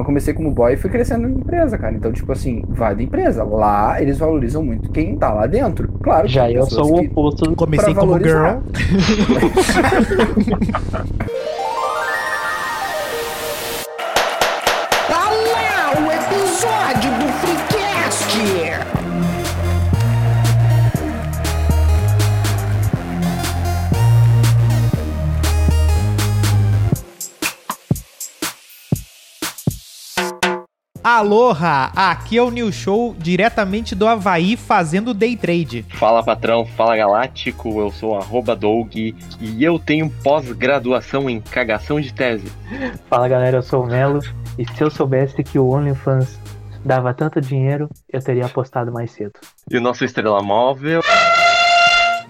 Mas comecei como boy e fui crescendo na empresa, cara. Então, tipo assim, vai da empresa. Lá eles valorizam muito quem tá lá dentro. Claro que Já eu sou o que- oposto. Comecei como girl. Aloha! Aqui é o New Show diretamente do Havaí fazendo day trade. Fala patrão, fala galáctico, eu sou arroba Doug e eu tenho pós-graduação em cagação de tese. Fala galera, eu sou o Melo. E se eu soubesse que o OnlyFans dava tanto dinheiro, eu teria apostado mais cedo. E o nosso estrela móvel.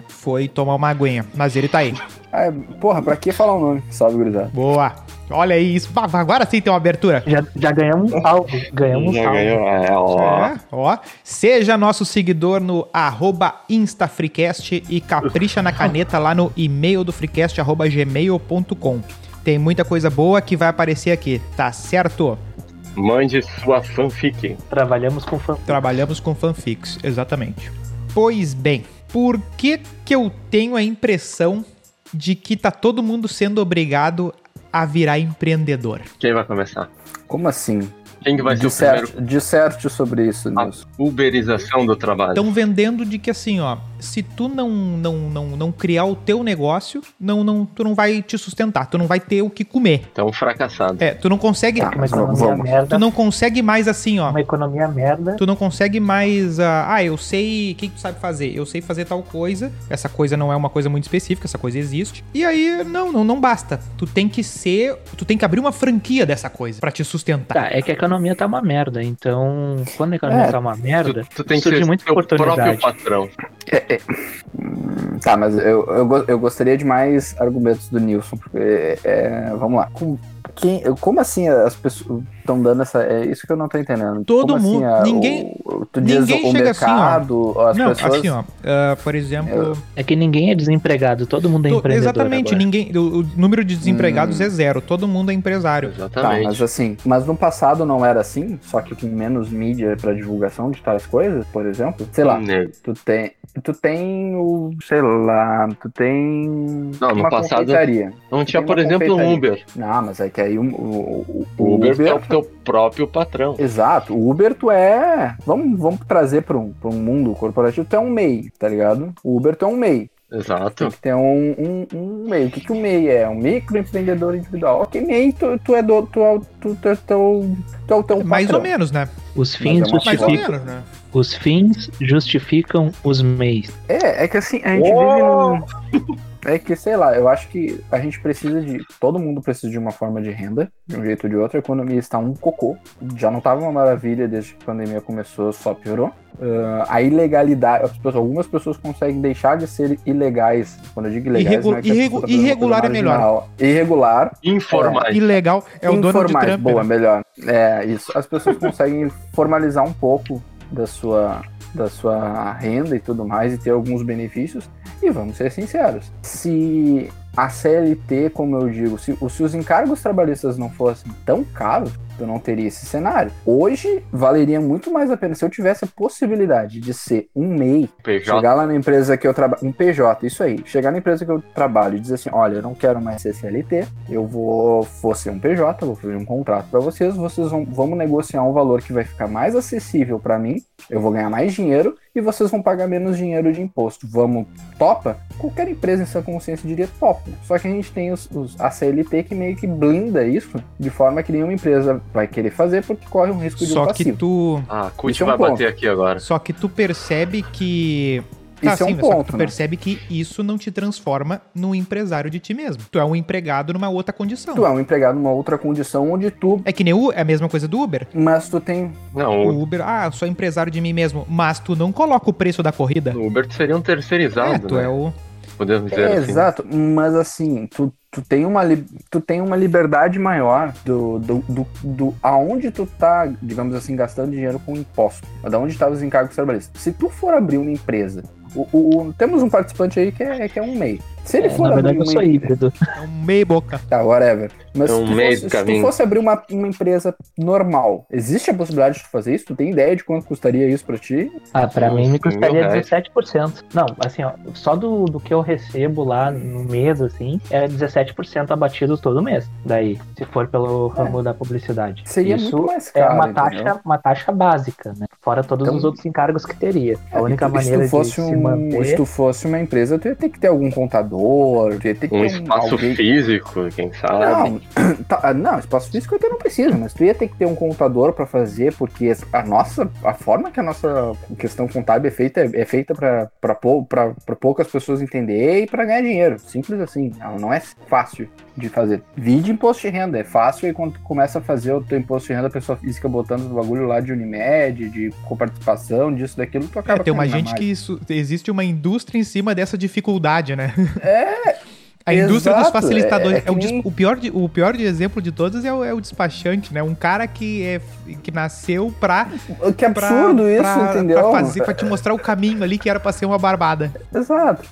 Foi tomar uma aguinha, mas ele tá aí. Ah, porra, pra que falar o nome? Salve, gurizada. Boa! Olha aí, isso. Agora sim tem uma abertura. Já, já ganhamos um salve. Ganhamos um Já salve. ganhou, é, ó. É, ó. Seja nosso seguidor no arroba InstaFreecast e capricha na caneta lá no e-mail do freecast, arroba gmail.com. Tem muita coisa boa que vai aparecer aqui, tá certo? Mande sua fanfic. Trabalhamos com fã. Trabalhamos com fanfics, exatamente. Pois bem, por que que eu tenho a impressão de que tá todo mundo sendo obrigado a virar empreendedor? Quem vai começar? Como assim? Quem que vai ser o primeiro? Disserte, disserte sobre isso, A Nilson. uberização do trabalho. Estão vendendo de que assim, ó, se tu não não, não, não criar o teu negócio, não, não, tu não vai te sustentar, tu não vai ter o que comer. Então, fracassado. É, tu não consegue, Tá. Uma economia Vamos. merda. tu não consegue mais assim, ó. Uma economia merda. Tu não consegue mais. ah, ah, eu sei. O que, que tu sabe fazer? Eu sei fazer tal coisa. Essa coisa não é uma coisa muito específica, essa coisa existe. E aí, não, não, não basta. Tu tem que ser. Tu tem que abrir uma franquia dessa coisa pra te sustentar. Tá, é que a economia tá uma merda. Então, quando a economia É, tá uma merda, Tu, tu tem que surge ser muita teu próprio oportunidade. patrão. Hum, Tá, mas eu, eu, eu gostaria de mais argumentos do Nilson, porque, é, vamos lá. Com- quem- como assim as pessoas estão dando essa. É isso que eu não tô entendendo. Todo Como mundo- Assim, a- ninguém- o, tu diz ninguém o chega assim, ó. mercado, as não, pessoas. assim, ó. ah, por exemplo. É que ninguém é desempregado, todo mundo é empreendedor. exatamente, agora. ninguém. O, o número de desempregados Hum. é zero. Todo mundo é empresário. Tá, Exatamente. mas assim, mas no passado não era assim, só que com menos mídia pra divulgação de tais coisas, por exemplo. Sei lá, Nego. tu tem, tu tem o, sei lá, tu tem Não, no passado-. Não tinha, por exemplo, um confeitaria. Uber. Não, mas é que aí o, o, o, O Uber, é o teu próprio patrão. Exato, o Uber tu é. Vamos, vamos trazer para um, pra um mundo corporativo, tu é um MEI, tá ligado? O Uber tu é um MEI. Tem Exato. que ter um, um, um MEI. O que, que o MEI é? Um microempreendedor individual. Ok, MEI, tu, tu é do. Tu é, o- tu, tu, é teu- tu é o teu Mais patrão. ou menos, né? Os fins, é uma Mais ou justificam, menos, né? os fins justificam os meios. É, é que assim, a gente vive num. É que, sei lá, eu acho que a gente precisa de. Todo mundo precisa de uma forma de renda, de um jeito ou de outro. A economia está um cocô. Já não estava uma maravilha desde que a pandemia começou, só piorou. Ah, a ilegalidade. as pessoas- algumas pessoas conseguem deixar de ser ilegais. Quando eu digo ilegais, Irregu- não é irregu- tá irregular é melhor. Irregular. Informais. Ilegal é o dono de informais, Trump. boa, né? melhor. É, isso. As pessoas conseguem formalizar um pouco da sua, da sua renda e tudo mais e ter alguns benefícios. E vamos ser sinceros, se a CLT, como eu digo, se, se os encargos trabalhistas não fossem tão caros, eu não teria esse cenário. Hoje, valeria muito mais a pena se eu tivesse a possibilidade de ser um MEI PJ. Chegar lá na empresa que eu trabalho, um PJ, isso aí. Chegar na empresa que eu trabalho e dizer assim: olha, eu não quero mais ser CLT, eu vou, vou ser um PJ, vou fazer um contrato para vocês, vocês vão vamos negociar um valor que vai ficar mais acessível para mim, eu vou ganhar mais dinheiro e vocês vão pagar menos dinheiro de imposto. Vamos, topa? Qualquer empresa em sua consciência diria topa. Só que a gente tem os, os- a CLT que meio que blinda isso de forma que nenhuma empresa vai querer fazer porque corre um risco de um Só que passivo. tu. Ah, Isso é um vai ponto. bater aqui agora. Só que tu percebe que. Tá, Isso é um sim, só que ponto, tu né? percebe que isso não te transforma num empresário de ti mesmo. Tu é um empregado numa outra condição. Tu é um empregado numa outra condição onde tu. É que nem o, é a mesma coisa do Uber. Mas tu tem Não, o O Uber, ah, eu sou empresário de mim mesmo, mas tu não coloca o preço da corrida. o Uber seria um terceirizado, É, tu né? é o. Podemos dizer É, assim. exato, mas assim, tu, tu, tem uma, tu tem uma liberdade maior do, do, do, do aonde tu tá, digamos assim, gastando dinheiro com imposto, da onde tá os encargos trabalhistas. Se tu for abrir uma empresa, o, o- o- temos um participante aí que é, que é um MEI. Se ele É, for na verdade, abrir eu sou uma... híbrido. É um meio boca. Tá, whatever. Mas É se, um tu meio fosse, se tu fosse abrir uma, uma empresa normal, existe a possibilidade de tu fazer isso? Tu tem ideia de quanto custaria isso pra ti? Ah, pra Uns mim me custaria reais. 17%. Não, assim, ó, só do, do que eu recebo lá no mês, assim, é 17% abatido todo mês. Daí, se for pelo ramo da publicidade. Seria Isso muito mais é caro, uma entendeu? taxa, uma taxa básica, né? Fora todos Então- os outros encargos que teria. A única E tu- maneira se tu fosse de se um, manter... Se tu fosse uma empresa, tu ia ter que ter algum tu ia ter que Um espaço alguém- físico, quem sabe. Não, tá, ah, não, espaço físico até não precisa, mas tu ia ter que ter um contador pra fazer, porque a nossa, a forma que a nossa questão contábil é feita é feita pou- pra- pra poucas pessoas entender e pra ganhar dinheiro. Simples assim. Ela não é fácil de fazer. Vide imposto de renda, é fácil e quando tu começa a fazer o teu imposto de renda, a pessoa física botando o bagulho lá de Unimed, de coparticipação, disso, daquilo, tu acaba É, tem uma gente malha. que isso, existe uma indústria em cima dessa dificuldade, né? É, A indústria dos exato, facilitadores. é- é É o, nem- o pior de, o pior de exemplo de todos é o, é o despachante, né? Um cara que, é, que nasceu pra. que pra- absurdo isso, pra- entendeu? Pra, fazer, pra te mostrar o caminho ali que era pra ser uma barbada. Exato.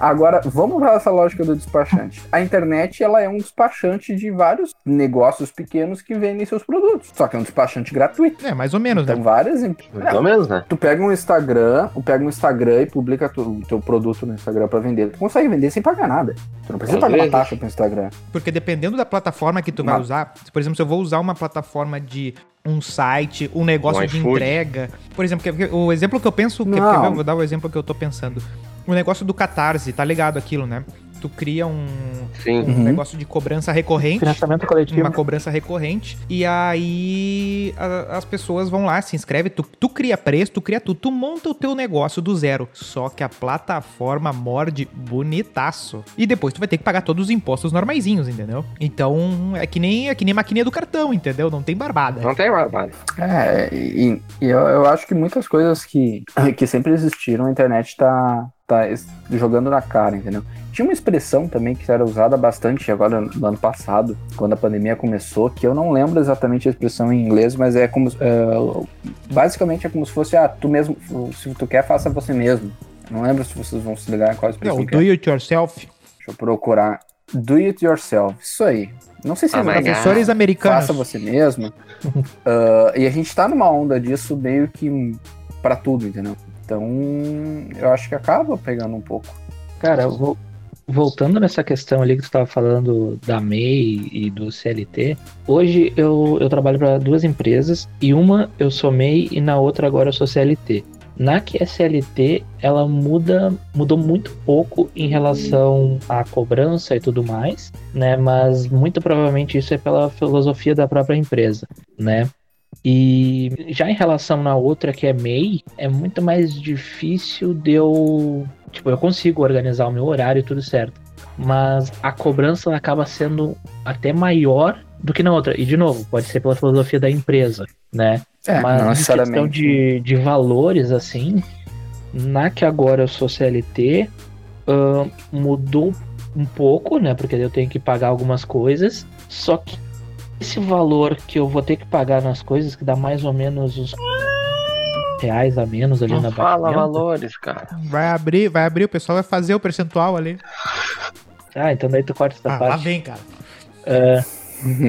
Agora, vamos para essa lógica do despachante. A internet, ela é um despachante de vários negócios pequenos que vendem seus produtos. Só que é um despachante gratuito. É, mais ou menos, Então, né? várias... Mais ou menos, né? Tu pega um Instagram, tu pega um Instagram e publica tu- o teu produto no Instagram pra vender. Tu consegue vender sem pagar nada. Tu não precisa Às pagar vezes. uma taxa pro Instagram. Porque dependendo da plataforma que tu vai Mas- usar, se, por exemplo, se eu vou usar uma plataforma de um site, um negócio Um de entrega. Por exemplo, que- que- o exemplo que eu penso, que, ver? vou dar o exemplo que eu tô pensando. O negócio do Catarse, tá ligado aquilo, né? Tu cria um, Sim. um Uhum. negócio de cobrança recorrente. Financiamento coletivo. Uma cobrança recorrente. E aí a- as pessoas vão lá, se inscreve, tu, tu cria preço, tu cria tudo, tu monta o teu negócio do zero. Só que a plataforma morde bonitaço. E depois tu vai ter que pagar todos os impostos normaizinhos, entendeu? Então é que nem, é que nem maquininha do cartão, entendeu? Não tem barbada. Não tem barbado. É, e, e eu, eu acho que muitas coisas que, que sempre existiram, a internet tá, tá jogando na cara, entendeu? Tinha uma expressão também que era usada bastante agora no ano passado, quando a pandemia começou, que eu não lembro exatamente a expressão em inglês, mas é como. é, basicamente é como se fosse, ah, tu mesmo, se tu quer, faça você mesmo. Não lembro se vocês vão se ligar em qual É expressão o que é. do it yourself. Deixa eu procurar. Do it yourself. Isso aí. Não sei se Ah, é Professores americanos. faça você mesmo. Ah, e a gente tá numa onda disso meio que pra tudo, entendeu? Então, eu acho que acaba pegando um pouco. Cara, vo- voltando nessa questão ali que tu estava falando da MEI e do CLT, hoje eu, eu trabalho para duas empresas e uma eu sou MEI e na outra agora eu sou CLT. Na que é CLT, ela muda, mudou muito pouco em relação à cobrança e tudo mais, né? Mas muito provavelmente isso é pela filosofia da própria empresa, né? E já em relação na outra que é MEI, é muito mais difícil de eu. Tipo, eu consigo organizar o meu horário e tudo certo. Mas a cobrança acaba sendo até maior do que na outra. E de novo, pode ser pela filosofia da empresa, né? É, Mas não em questão necessariamente. de, de valores, assim, na que agora eu sou CLT, ahn, mudou um pouco, né? Porque eu tenho que pagar algumas coisas. Só que esse valor que eu vou ter que pagar nas coisas, que dá mais ou menos uns reais a menos ali na Não fala batimento. valores, cara. Vai abrir, vai abrir, o pessoal vai fazer o percentual ali. Ah, então daí tu corta essa Ah, lá parte. vem, cara.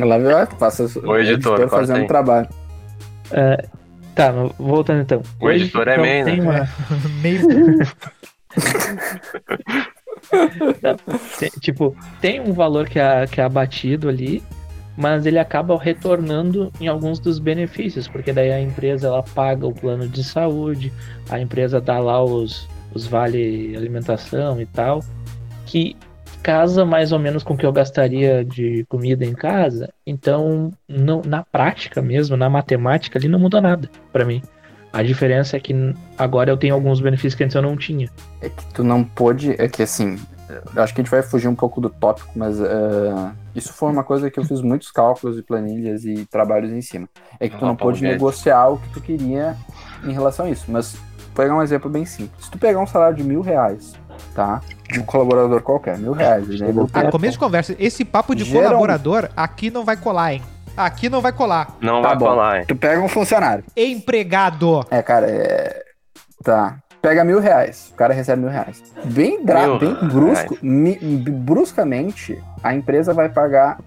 Lá vai, passa O editor, corta fazendo aí. trabalho. Tá, mas voltando então. O editor é então, MEI, né? tem uma- Meio. Tipo, tem um valor que é, que é abatido ali, mas ele acaba retornando em alguns dos benefícios, porque daí a empresa ela paga o plano de saúde, a empresa dá lá os, os vale alimentação e tal, que casa mais ou menos com o que eu gastaria de comida em casa. Então, não, na prática mesmo, na matemática, ali não muda nada pra mim. A diferença é que agora eu tenho alguns benefícios que antes eu não tinha. É que tu não pôde. É que assim. Eu acho que a gente vai fugir um pouco do tópico, mas eh, isso foi uma coisa que eu fiz muitos cálculos e planilhas e trabalhos em cima. É que tu não pôde negociar o que tu queria em relação a isso. Mas vou pegar um exemplo bem simples. Se tu pegar um salário de mil reais, tá? De um colaborador qualquer, mil reais. né? Ah, começo de conversa. Esse papo de Geral- colaborador aqui não vai colar, hein? Aqui não vai colar. Não Tá vai bom. falar, hein? Tu pega um funcionário. Empregado. É, cara, é. Tá. Pega mil reais, o cara recebe mil reais. Bem, dra- Mil bem brusco, mi- bruscamente, a empresa vai pagar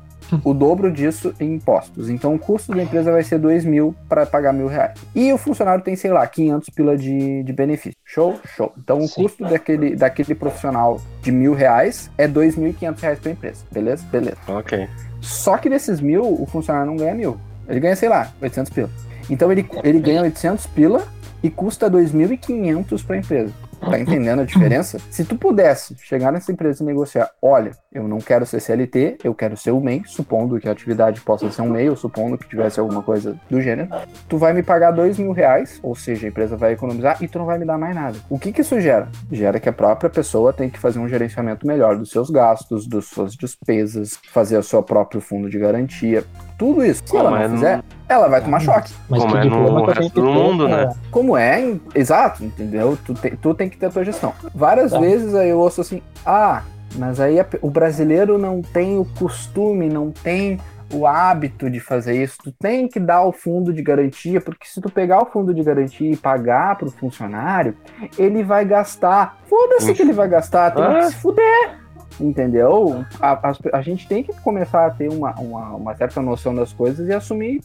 o dobro disso em impostos. Então o custo da empresa vai ser dois mil para pagar mil reais. E o funcionário tem, sei lá, 500 pila de, de benefício. Show? Show. Então o Sim. custo daquele, daquele profissional de mil reais é dois mil e quinhentos reais para a empresa. Beleza? Beleza. Ok. Só que desses mil, o funcionário não ganha mil. Ele ganha, sei lá, 800 pila. Então ele, ele ganha 800 pila e custa 2.500 para a empresa. Tá entendendo a diferença? Se tu pudesse chegar nessa empresa e negociar, olha, eu não quero ser CLT, eu quero ser o MEI, supondo que a atividade possa ser um MEI, ou supondo que tivesse alguma coisa do gênero, tu vai me pagar dois mil reais, ou seja, a empresa vai economizar e tu não vai me dar mais nada. O que que isso gera? Gera que a própria pessoa tem que fazer um gerenciamento melhor dos seus gastos, das suas despesas, fazer o seu próprio fundo de garantia, tudo isso. Se Como ela não fizer, ela vai tomar choque. Mas Como que é no que resto que do mundo, né? Como é, exato, entendeu? Tu, tem- tu tem que ter a tua gestão. Várias Tá. vezes aí eu ouço assim, ah, mas aí a o brasileiro não tem o costume, não tem o hábito de fazer isso. Tu tem que dar o fundo de garantia, porque se tu pegar o fundo de garantia e pagar pro funcionário, ele vai gastar. Foda-se que ele vai gastar, tem que Ah. se fuder. Entendeu? A, as- a gente tem que começar a ter uma, uma, uma certa noção das coisas e assumir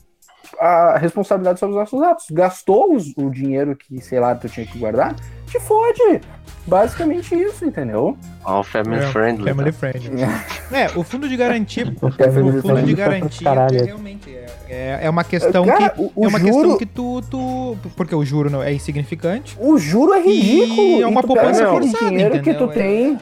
a responsabilidade sobre os nossos atos. Gastou os- o dinheiro que, sei lá, tu tinha que guardar, te fode. Basicamente isso, entendeu? All family É, friendly. Family tá? friendly. É, o fundo de garantia. O family fundo de garantia caralho. é realmente é, é, é uma questão Cara, que. o, o é uma juro, questão que tu, tu. Porque o juro não é insignificante. o juro é ridículo. E é uma poupança forçada, dinheiro que tu entendeu? É. tem,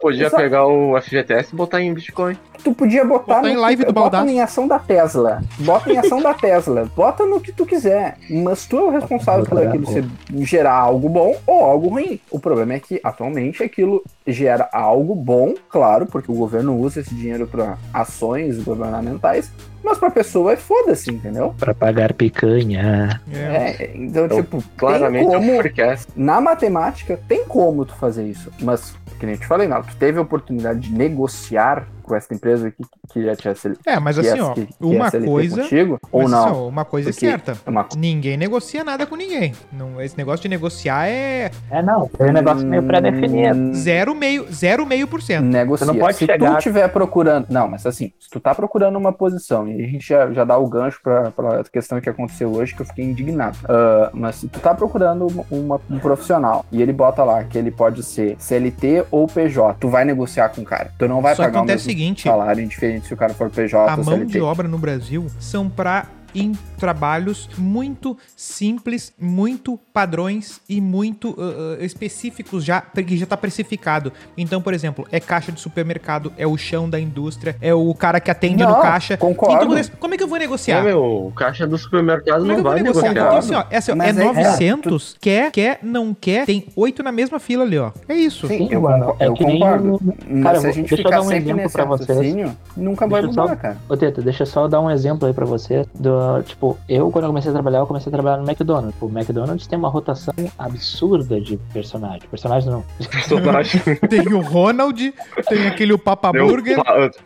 Podia Exato. pegar o FGTS e botar em Bitcoin. tu podia botar, Botar em no live que, do bota Baldaço. em ação da Tesla. Bota em ação da Tesla. Bota no que tu quiser. Mas tu é o responsável por aquilo ser, gerar algo bom ou algo ruim. O problema é que atualmente aquilo gera algo bom, claro, porque o governo usa esse dinheiro para ações governamentais. Mas pra pessoa é foda-se, entendeu? Pra pagar picanha. É. É, então, Então, tipo, Claramente tem é um como, forecast. na matemática, tem como tu fazer isso. Mas, que nem eu te falei, não, tu teve a oportunidade de negociar com essa empresa que, que ia te acel- É, mas assim, ó, que- uma coisa. contigo, ou mas, não. assim, ó, uma coisa Porque é certa. é uma Ninguém negocia nada com ninguém. Não, esse negócio de negociar é É, não. Tem um negócio meio pré-definido. Hum, zero meio, zero meio por cento. Negocia. Você não pode se chegar- tu estiver procurando. Não, mas assim, se tu tá procurando uma posição, e a gente já, já dá o gancho pra, pra questão que aconteceu hoje, que eu fiquei indignado. Ah, mas se tu tá procurando uma- um profissional e ele bota lá que ele pode ser CLT ou PJ, tu vai negociar com o cara. Tu não vai Só pagar o acontece o mesmo seguinte, salário, indiferente se o cara for PJ a mão de obra no Brasil são pra em trabalhos muito simples, muito padrões e muito uh, específicos já, que já tá precificado. Então, por exemplo, é caixa de supermercado, é o chão da indústria, é o cara que atende Não, no caixa. concordo. Então, como é que eu vou negociar? É, meu, caixa do supermercado Como é que não eu vou vai negociar? negociar. Então, assim, ó, é, assim, ó, Mas é é- 900, quer, quer, não quer, tem oito na mesma fila ali, ó. É isso. Sim, Sim, eu, mano, é eu que nem concordo. o- Mas Cara, se a eu- gente deixa eu ficar dar um sempre exemplo nesse pra vocês. raciocínio, nunca vai eu mudar, só- cara. Ô, Teta, deixa eu só dar um exemplo aí pra você. Do, tipo, eu, quando eu comecei a trabalhar, eu comecei a trabalhar no McDonald's. O McDonald's tem uma rotação absurda de personagem. Personagem não. Personagem. Tem o Ronald, tem aquele o Papa Burger,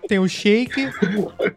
tem o Shake.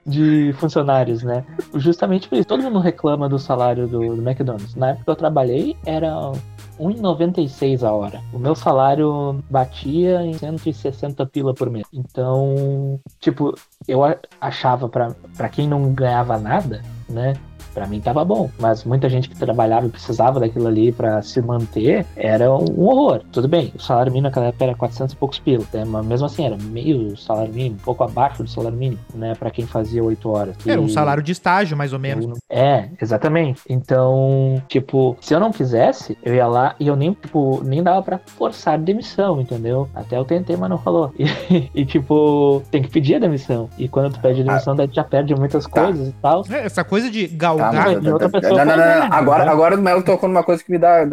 de funcionários, né? Justamente por isso. Todo mundo reclama do salário do, do McDonald's. Na época que eu trabalhei, era 1,96 a hora. O meu salário batia em 160 pila por mês. Então, tipo, eu achava pra quem não ganhava nada, né? Pra mim tava bom, mas muita gente que trabalhava e precisava daquilo ali pra se manter era um horror. Tudo bem, o salário mínimo naquela época era 400 e poucos pila, né? mas mesmo assim era meio salário mínimo, um pouco abaixo do salário mínimo, né? Pra quem fazia 8 horas. Era um E- salário de estágio, mais ou menos. É, exatamente. Então, tipo, se eu não quisesse, eu ia lá e eu nem, tipo, nem dava pra forçar demissão, entendeu? Até eu tentei, mas não rolou. E, e, tipo, tem que pedir a demissão. E quando tu pede a demissão, daí tu já perde muitas Tá. coisas e tal. É, essa coisa de galgar. Mas- de outra pessoa não, não, não, não. né? Agora, agora o Melo tocou numa coisa que me dá,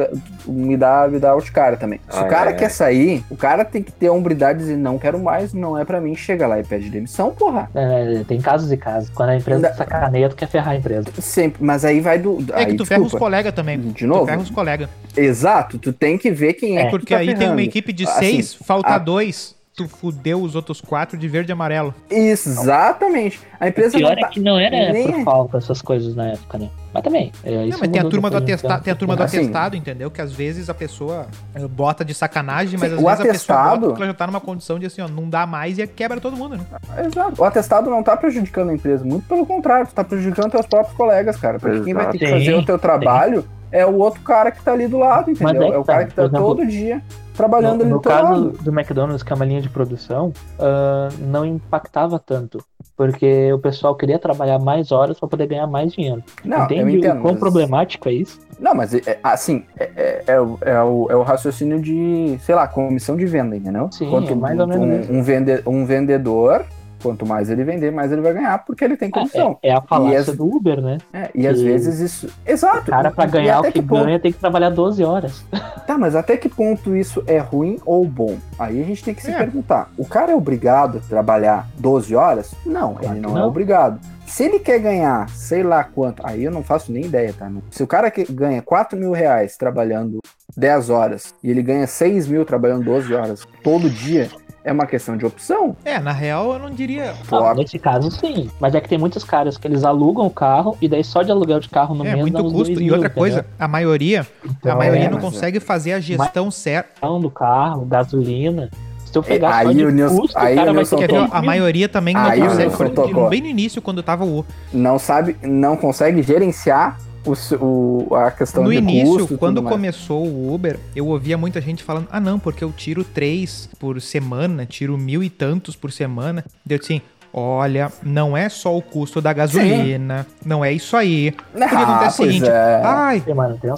me dá, me dá de cara também. Se Ah, o cara é. quer sair, o cara tem que ter a hombridade de dizer não quero mais, não é pra mim, chega lá e pede demissão, porra. É, tem casos e casos. Quando a empresa te sacaneia, tu quer ferrar a empresa. Sempre, mas aí vai do. É que aí, tu ferra os desculpa. colegas também. De Tu novo? ferra os colegas. Exato, tu tem que ver quem é, É. que tu Porque tá aí tem ferrando. uma equipe de Assim, seis, falta a- dois. Tu fudeu os outros quatro de verde e amarelo. Exatamente. A O empresa pior não tá... é que não era nem por falta essas coisas na época, né? Mas também. É, Não, isso mas tem a turma do um atestado, tem a turma do Assim, atestado, entendeu? Que às vezes a pessoa eh, bota de sacanagem, mas Sim, às o vezes a pessoa atestado- bota porque ela já tá numa condição de assim, ó, não dá mais e quebra todo mundo, né? Exato. O atestado não tá prejudicando a empresa, muito pelo contrário, tu tá prejudicando teus próprios colegas, cara. Porque quem vai ter que Exato. fazer o teu trabalho é o outro cara que tá ali do lado, entendeu? é É o cara tá, que tá exemplo, todo dia trabalhando No, ali no do caso lado. do McDonald's, que é uma linha de produção, ah, não impactava tanto. Porque o pessoal queria trabalhar mais horas para poder ganhar mais dinheiro. Não, eu Entende entendo. o quão mas- problemático é isso? Não, mas é- é- assim, é, é- é o, é o- raciocínio de, sei lá, comissão de venda, entendeu? Sim, é mais ou menos um, um, vende- um vendedor, quanto mais ele vender, mais ele vai ganhar, porque ele tem comissão. É, é a falácia as- do Uber, né? É, e às que- vezes isso. Exato. O cara, pra E ganhar o que, ponto- ganha, tem que trabalhar 12 horas. Tá, mas até que ponto isso é ruim ou bom? Aí a gente tem que se É. perguntar: o cara é obrigado a trabalhar 12 horas? Não, Claro ele que não, é não. obrigado. Se ele quer ganhar, sei lá quanto, aí eu não faço nem ideia, tá? Se o cara que ganha 4 mil reais trabalhando 10 horas e ele ganha 6 mil trabalhando 12 horas todo dia, é uma questão de opção. É, na real eu não diria. Ah, nesse caso, sim. Mas é que tem muitos caras que eles alugam o carro e daí só de aluguel de carro no É mês muito custo. E mil, outra coisa, entendeu? a maioria, a Então, maioria é, não mas consegue fazer a gestão certa. Do carro, gasolina. Se eu pegar aí só de o Nilson- custo, aí o cara o vai Nilson tocou. que- A maioria também não Aí o consegue. Nilson Foi tocou. bem no início, quando tava o. Não sabe, não consegue gerenciar o, o- a questão No de início, custo quando começou o Uber, eu ouvia muita gente falando: ah, não, porque eu tiro três por semana, tiro mil e tantos por semana. Deu assim. Olha, não é só o custo da gasolina, não é isso aí. Porque Ah, acontece o seguinte: é. ai,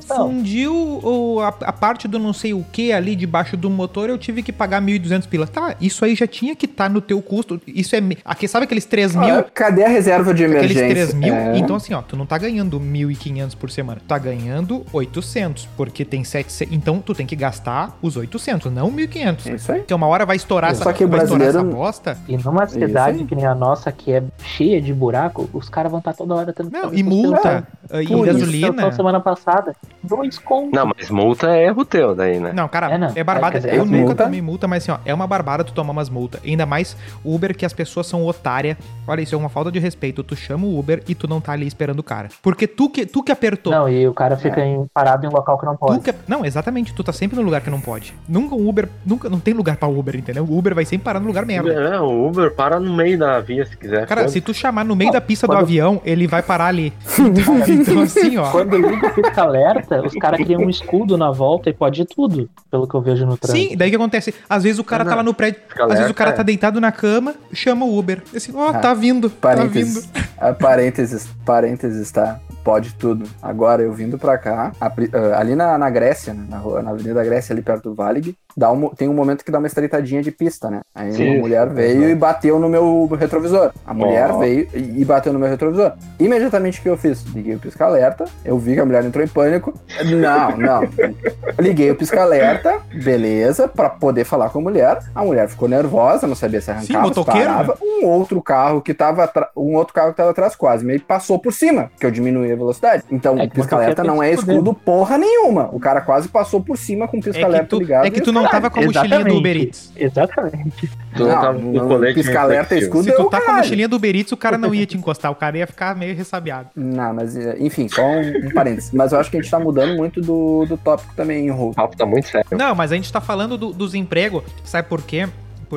fundiu o, a, a parte do não sei o que ali debaixo do motor, eu tive que pagar 1.200 pila. Tá, isso aí já tinha que estar no teu custo. Isso é. Aqui, sabe aqueles 3 mil? Ah, Cadê a reserva de Aqueles emergência? 3 mil, É. então assim, ó, tu não tá ganhando 1.500 por semana, tu tá ganhando 800, porque tem 700, então tu tem que gastar os 800, não 1.500. É isso aí. Porque uma hora vai estourar, essa, Só que vai estourar essa brasileiro- bosta. E numa Isso cidade que nem a nossa, que é cheia de buraco, os caras vão estar toda hora tendo que Não, e multa, uh, e Por isso, gasolina. eu tô semana passada, dois contos. Não, mas multa é erro teu daí, né? Não, cara, É, é, não. barbada. É, dizer, eu as nunca multa- tomei multa, mas assim, ó, é uma barbada tu tomar umas multas. Ainda mais Uber que as pessoas são otária. Olha, isso é uma falta de respeito. Tu chama o Uber e tu não tá ali esperando o cara. Porque tu que, tu que apertou. Não, e o cara fica em- parado em um local que não Tu pode. que- não, exatamente, tu tá sempre no lugar que não pode. Nunca um Uber, nunca não tem lugar pra Uber, entendeu? O Uber vai sempre parar no lugar merda. É, o Uber para no meio da via se quiser. Cara, se tu chamar no meio da pista do quando- avião, ele vai parar ali. Então, assim, ó. Quando liga o pisca alerta, os caras criam um escudo na volta e pode ir tudo, pelo que eu vejo no trânsito. Sim, daí o que acontece? Às vezes o cara Não, tá lá no prédio, às vezes o cara é. tá deitado na cama, chama o Uber. Assim, ó, Ah, tá vindo, tá vindo. Parênteses, parênteses, parênteses, tá? Pode tudo. Agora, eu vindo pra cá, ah, ali na, na Grécia, né, na, rua- na Avenida Grécia, ali perto do Valig, dá um, tem um momento que dá uma estreitadinha de pista, né? Aí Sim, uma mulher sim, veio sim. e bateu no meu retrovisor. A mulher Ó. veio e bateu no meu retrovisor. Imediatamente o que eu fiz? Liguei o pisca-alerta, eu vi que a mulher entrou em pânico. Não, não. Liguei o pisca-alerta, beleza, pra poder falar com a mulher. A mulher ficou nervosa, não sabia se arrancava, se motoqueiro, parava. Um outro carro que tava um outro carro que tava atrás quase meio passou por cima, que eu diminuí a velocidade. Então, É pisca-alerta não é se escudo porra nenhuma. O cara quase passou por cima com o É pisca-alerta tu, ligado. é que tu não tava com a mochilinha do Uber Eats. Exatamente. Tu não, tava com o colete pisca-alerta refletivo. escudo Se tu tá com a mochilinha do Uber Eats, o cara não ia te encostar, o cara ia ficar meio ressabiado. Não, mas enfim, só um, um parênteses. Mas eu acho que a gente tá mudando muito do, do tópico também, Rô. O papo tá muito sério. Não, mas a gente tá falando do- dos empregos. Sabe por quê?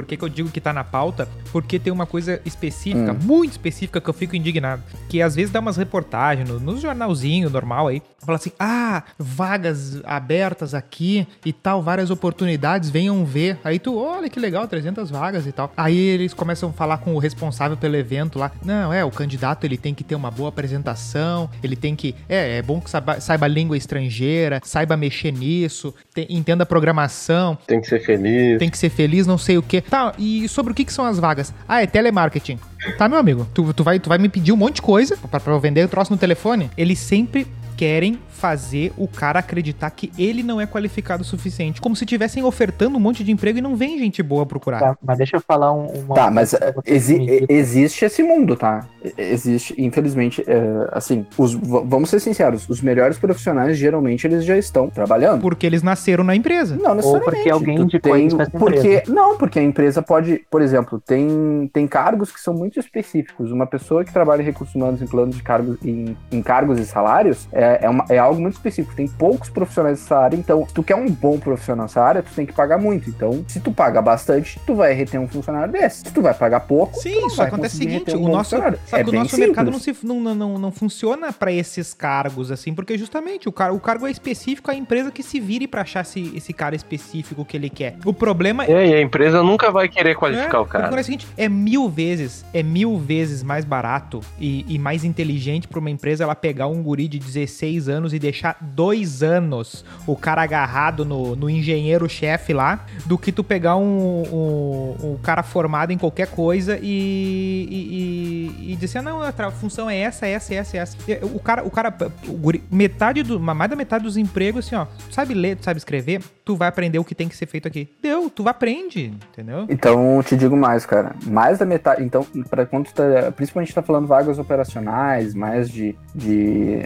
Por que, que eu digo que tá na pauta? Porque tem uma coisa específica, Hum. muito específica, que eu fico indignado. Que às vezes dá umas reportagens no, nos jornalzinho normal aí. Fala assim: ah, vagas abertas aqui e tal, várias oportunidades, venham ver. Aí tu, olha que legal, 300 vagas e tal. Aí eles começam a falar com o responsável pelo evento lá. Não, é, o candidato ele tem que ter uma boa apresentação, ele tem que. É, é bom que saiba, saiba língua estrangeira, saiba mexer nisso, te- entenda programação, Tem que ser feliz. tem que ser feliz, não sei o quê. Tá, e sobre o que, que são as vagas? Ah, é telemarketing. Tá, meu amigo, tu, tu, vai, tu vai me pedir um monte de coisa pra, pra eu vender o troço no telefone? Ele sempre querem fazer o cara acreditar que ele não é qualificado o suficiente. Como se estivessem ofertando um monte de emprego e não vem gente boa procurar. Tá, mas deixa eu falar um, uma Tá, mas vocês exi- digam. existe esse mundo, tá? E- Existe, infelizmente, é, assim, os, vamos ser sinceros, os melhores profissionais, geralmente, eles já estão trabalhando. Porque eles nasceram na empresa. Não necessariamente. porque alguém indicou tem, eles porque empresa. Não, porque a empresa pode, por exemplo, tem, tem cargos que são muito específicos. Uma pessoa que trabalha em recursos humanos em planos de cargos, em, em cargos e salários, é, é, uma- é algo muito específico. Tem poucos profissionais nessa área, então, se tu quer um bom profissional nessa área, tu tem que pagar muito. Então, se tu paga bastante, tu vai reter um funcionário desse. Se tu vai pagar pouco, tu Sim, não só vai acontece o seguinte, um o nosso, É o nosso mercado não, se, não, não, não, funciona pra esses cargos, assim, porque justamente o, cara, o cargo é específico, a empresa que se vire pra achar esse, esse cara específico que ele quer. O problema E aí, a empresa nunca vai querer qualificar é, o porque cara. É o seguinte, é mil vezes, é mil vezes mais barato e, e mais inteligente pra uma empresa ela pegar um guri de 16 anos e deixar dois anos o cara agarrado no, no engenheiro-chefe lá, do que tu pegar um, um, um cara formado em qualquer coisa e, e, e, e dizer, não, a função é essa, essa, essa, essa. O cara, o cara, o guri, metade do, mais da metade dos empregos, assim, ó, sabe ler, sabe escrever, tu vai aprender o que tem que ser feito aqui. Deu, tu aprende, entendeu? Então, te digo mais, cara. Mais da metade. Então, para quando tá. Principalmente tá falando vagas operacionais, mais de, de,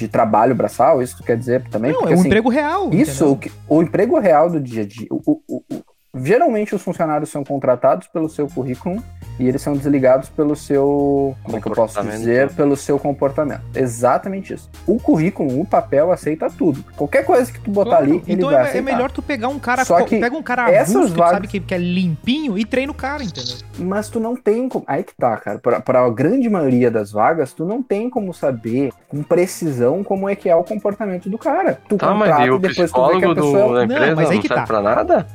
de trabalho braçal, isso quer dizer também? Não, porque, é um assim, emprego real. Isso, entendeu? o, que- o emprego real do dia a dia. o- o- geralmente os funcionários são contratados pelo seu currículo e eles são desligados pelo seu. Como é que eu posso dizer? Pelo seu comportamento. Exatamente isso. O currículo, o papel aceita tudo. Qualquer coisa que tu botar Claro, ali, ele então vai é, é melhor tu pegar um cara, Só que pega um cara essas avulso, que tu vagas- sabe que, que é limpinho e treina o cara, entendeu? Mas tu não tem como. Aí que tá, cara. Pra, pra grande maioria das vagas, tu não tem como saber com precisão como é que é o comportamento do cara. Tu Tá, mas contrata e o depois tu vê que psicólogo a do, pessoa. da Não, empresa mas não, aí que serve tá. pra nada?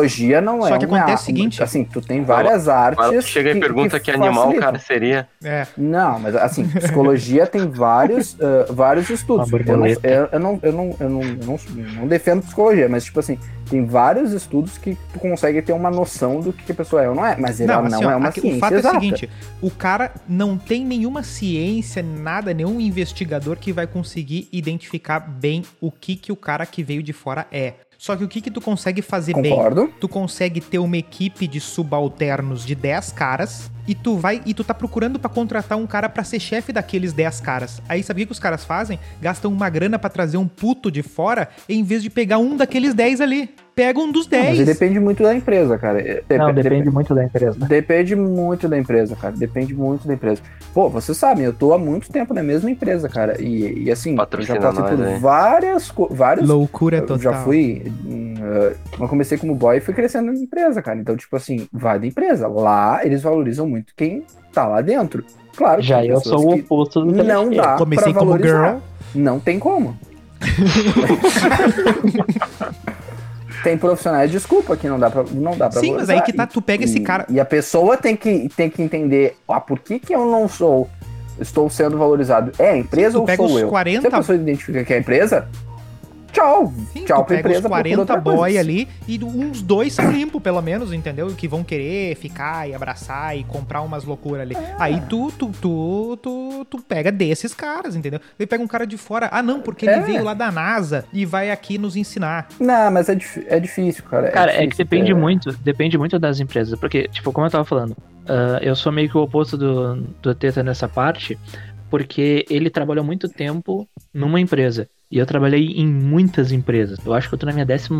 Psicologia não Só é que uma- acontece o seguinte- Assim, tu tem várias artes. Ela chega e que- pergunta que, animal o cara seria. É. Não, mas assim, psicologia tem vários, ah, vários estudos. Eu não, eu, eu não, eu, não, eu, não, eu não, não defendo psicologia, mas tipo assim, tem vários estudos que tu consegue ter uma noção do que que a pessoa é ou não é, mas ela não, assim, ó, é uma aqui- ciência o fato exata. é o seguinte: o cara não tem nenhuma ciência, nada, nenhum investigador que vai conseguir identificar bem o que, que o cara que veio de fora é. Só que o que, que tu consegue fazer bem? Concordo. tu consegue ter uma equipe de subalternos de 10 caras e tu vai e tu tá procurando pra contratar um cara pra ser chefe daqueles 10 caras. Aí sabe o que os caras fazem? Gastam uma grana pra trazer um puto de fora em vez de pegar um daqueles 10 ali. Pega um dos Não, mas 10. depende muito da empresa, cara. É, Não, dep- depende muito da empresa. Depende muito da empresa, cara. Depende muito da empresa. Pô, vocês sabem, eu tô há muito tempo na mesma empresa, cara. E, e assim, eu já passei nós por várias, vários Loucura Eu total. já fui. eh, Eu comecei como boy e fui crescendo na empresa, cara. Então, tipo assim, vai da empresa. Lá eles valorizam muito quem tá lá dentro. Claro. Já tem eu sou o oposto do Não dá Comecei pra como valorizar. girl. Não tem como. tem profissionais, desculpa, que não dá pra, não dá pra Sim, mas aí que tá, tu pega esse E- cara. E a pessoa tem que, tem que entender, ah, por que que eu não sou, estou sendo valorizado? É a empresa Sim, ou sou os eu? 40 Se a pessoa identifica que é a empresa, tchau. Sim, tchau tu pra pega empresa, os procura 40 outra boy ali e uns dois são limpos, pelo menos, entendeu? Que vão querer ficar e abraçar e comprar umas loucuras ali. É. Aí tu, tu, tu, tu, tu pega desses caras, entendeu? Ele pega um cara de fora. Ah, não, porque ele É. veio lá da NASA e vai aqui nos ensinar. Não, mas é, é difícil, cara. Cara, é que difícil, depende é. muito, depende muito das empresas. Porque, tipo, como eu tava falando, ah, eu sou meio que o oposto do, do Teta nessa parte, porque ele trabalhou muito tempo numa empresa. E eu trabalhei em muitas empresas. Eu acho que eu tô na minha 14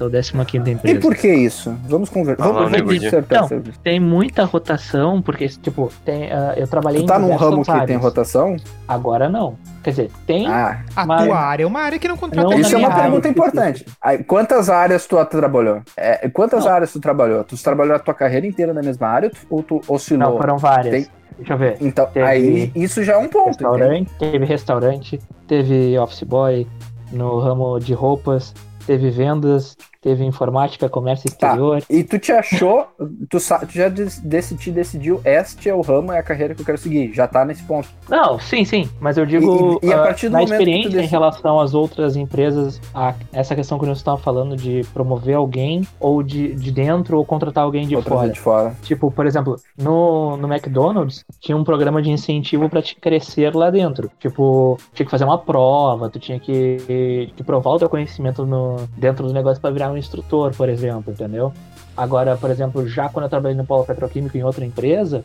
ou 15 E empresa. por que isso? Vamos conversar. Vamos dissertar Não. isso. Tem muita rotação, porque, tipo, tem, ah, eu trabalhei Tu tá em num diversas ramo que tem áreas. rotação? Agora não. Quer dizer, tem. Ah, A Mas- tua área é uma área que não contrata Não, isso é na uma pergunta área importante. Aí, quantas áreas tu trabalhou? É, quantas Não. áreas tu trabalhou? Tu trabalhou a tua carreira inteira na mesma área ou tu não, oscilou? foram várias. Tem- Deixa eu ver. Então, Teve aí isso já é um ponto. entende? Restaurante, teve restaurante, teve office boy no ramo de roupas, teve vendas, teve informática, comércio Tá. exterior. E tu te achou, tu, tu já decidi, decidiu, este é o ramo, é a carreira que eu quero seguir. Já tá nesse ponto. Não, sim, sim, mas eu digo E- e- a ah, partir do na experiência em decide- relação às outras empresas, a- essa questão que nós estávamos falando de promover alguém ou de, de dentro ou contratar alguém de Vou trazer fora. de fora. Tipo, por exemplo, no, no McDonald's tinha um programa de incentivo pra te crescer lá dentro. Tipo, tinha que fazer uma prova, tu tinha que, que provar o teu conhecimento no, dentro do negócio pra virar um instrutor, por exemplo, entendeu? Agora, por exemplo, já quando eu trabalhei no polo petroquímico em outra empresa,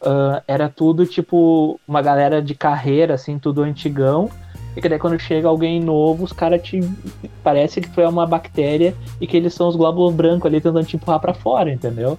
ah, era tudo tipo uma galera de carreira, assim, tudo antigão. E que daí quando chega alguém novo, os caras te. Parece que é uma bactéria e que eles são os glóbulos brancos ali tentando te empurrar pra fora, entendeu?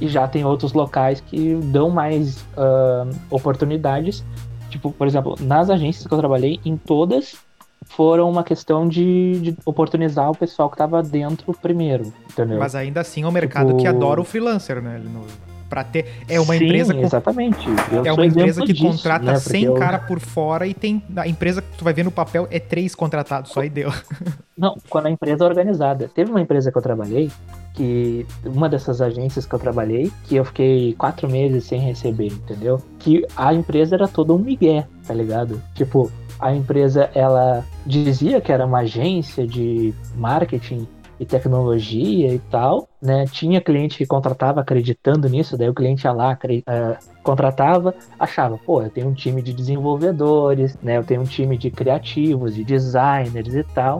E já tem outros locais que dão mais ah, oportunidades. Tipo, por exemplo, nas agências que eu trabalhei, em todas foram uma questão de, de oportunizar o pessoal que tava dentro primeiro, entendeu? Mas ainda assim é um mercado Tipo- que adora o freelancer, né? Ele não- Pra ter. É uma Sim, empresa com Exatamente. Eu É uma empresa que disso, contrata né? Porque 100 eu- cara por fora e tem. A empresa que tu vai ver no papel é três contratados, só aí deu. Não, quando a empresa é organizada. Teve uma empresa que eu trabalhei, que uma dessas agências que eu trabalhei, que eu fiquei quatro meses sem receber, entendeu? Que a empresa era toda um migué, tá ligado? Tipo, a empresa, ela dizia que era uma agência de marketing e tecnologia e tal, né? Tinha cliente que contratava acreditando nisso, daí o cliente ia lá, eh, contratava, achava, pô, eu tenho um time de desenvolvedores, né? Eu tenho um time de criativos, de designers e tal.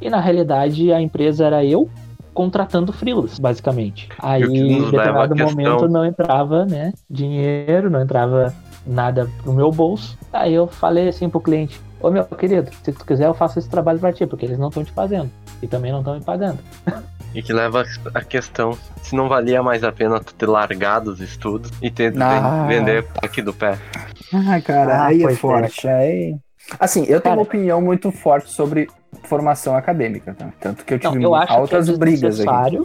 E na realidade a empresa era eu contratando freelas, basicamente. Aí em determinado questão- momento não entrava, né, dinheiro, não entrava nada pro meu bolso. Aí eu falei assim pro cliente: Ô meu querido, se tu quiser eu faço esse trabalho pra ti, porque eles não estão te fazendo. E também não estão me pagando. E que leva a questão se não valia mais a pena tu ter largado os estudos e ter Ah. ven- vender aqui do pé. Ah, cara, Ah, aí é é. forte. Aí... Assim, eu tenho Cara. uma opinião muito forte sobre formação acadêmica, tá? Tanto que eu Não, tive eu acho altas que é brigas aqui.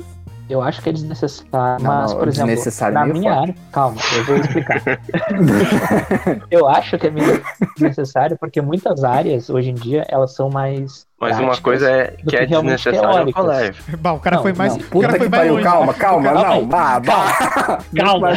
Eu acho que é desnecessário, Não, mas, por exemplo, desnecessário na meio minha forte. área, calma, eu vou explicar. eu acho que é meio desnecessário porque muitas áreas hoje em dia elas são mais Mas uma coisa é que é desnecessário. Bah, o cara Não, foi mais. não, o Puta cara foi que mais pariu, longe. calma, calma, Calma não, bah, bah. Calma.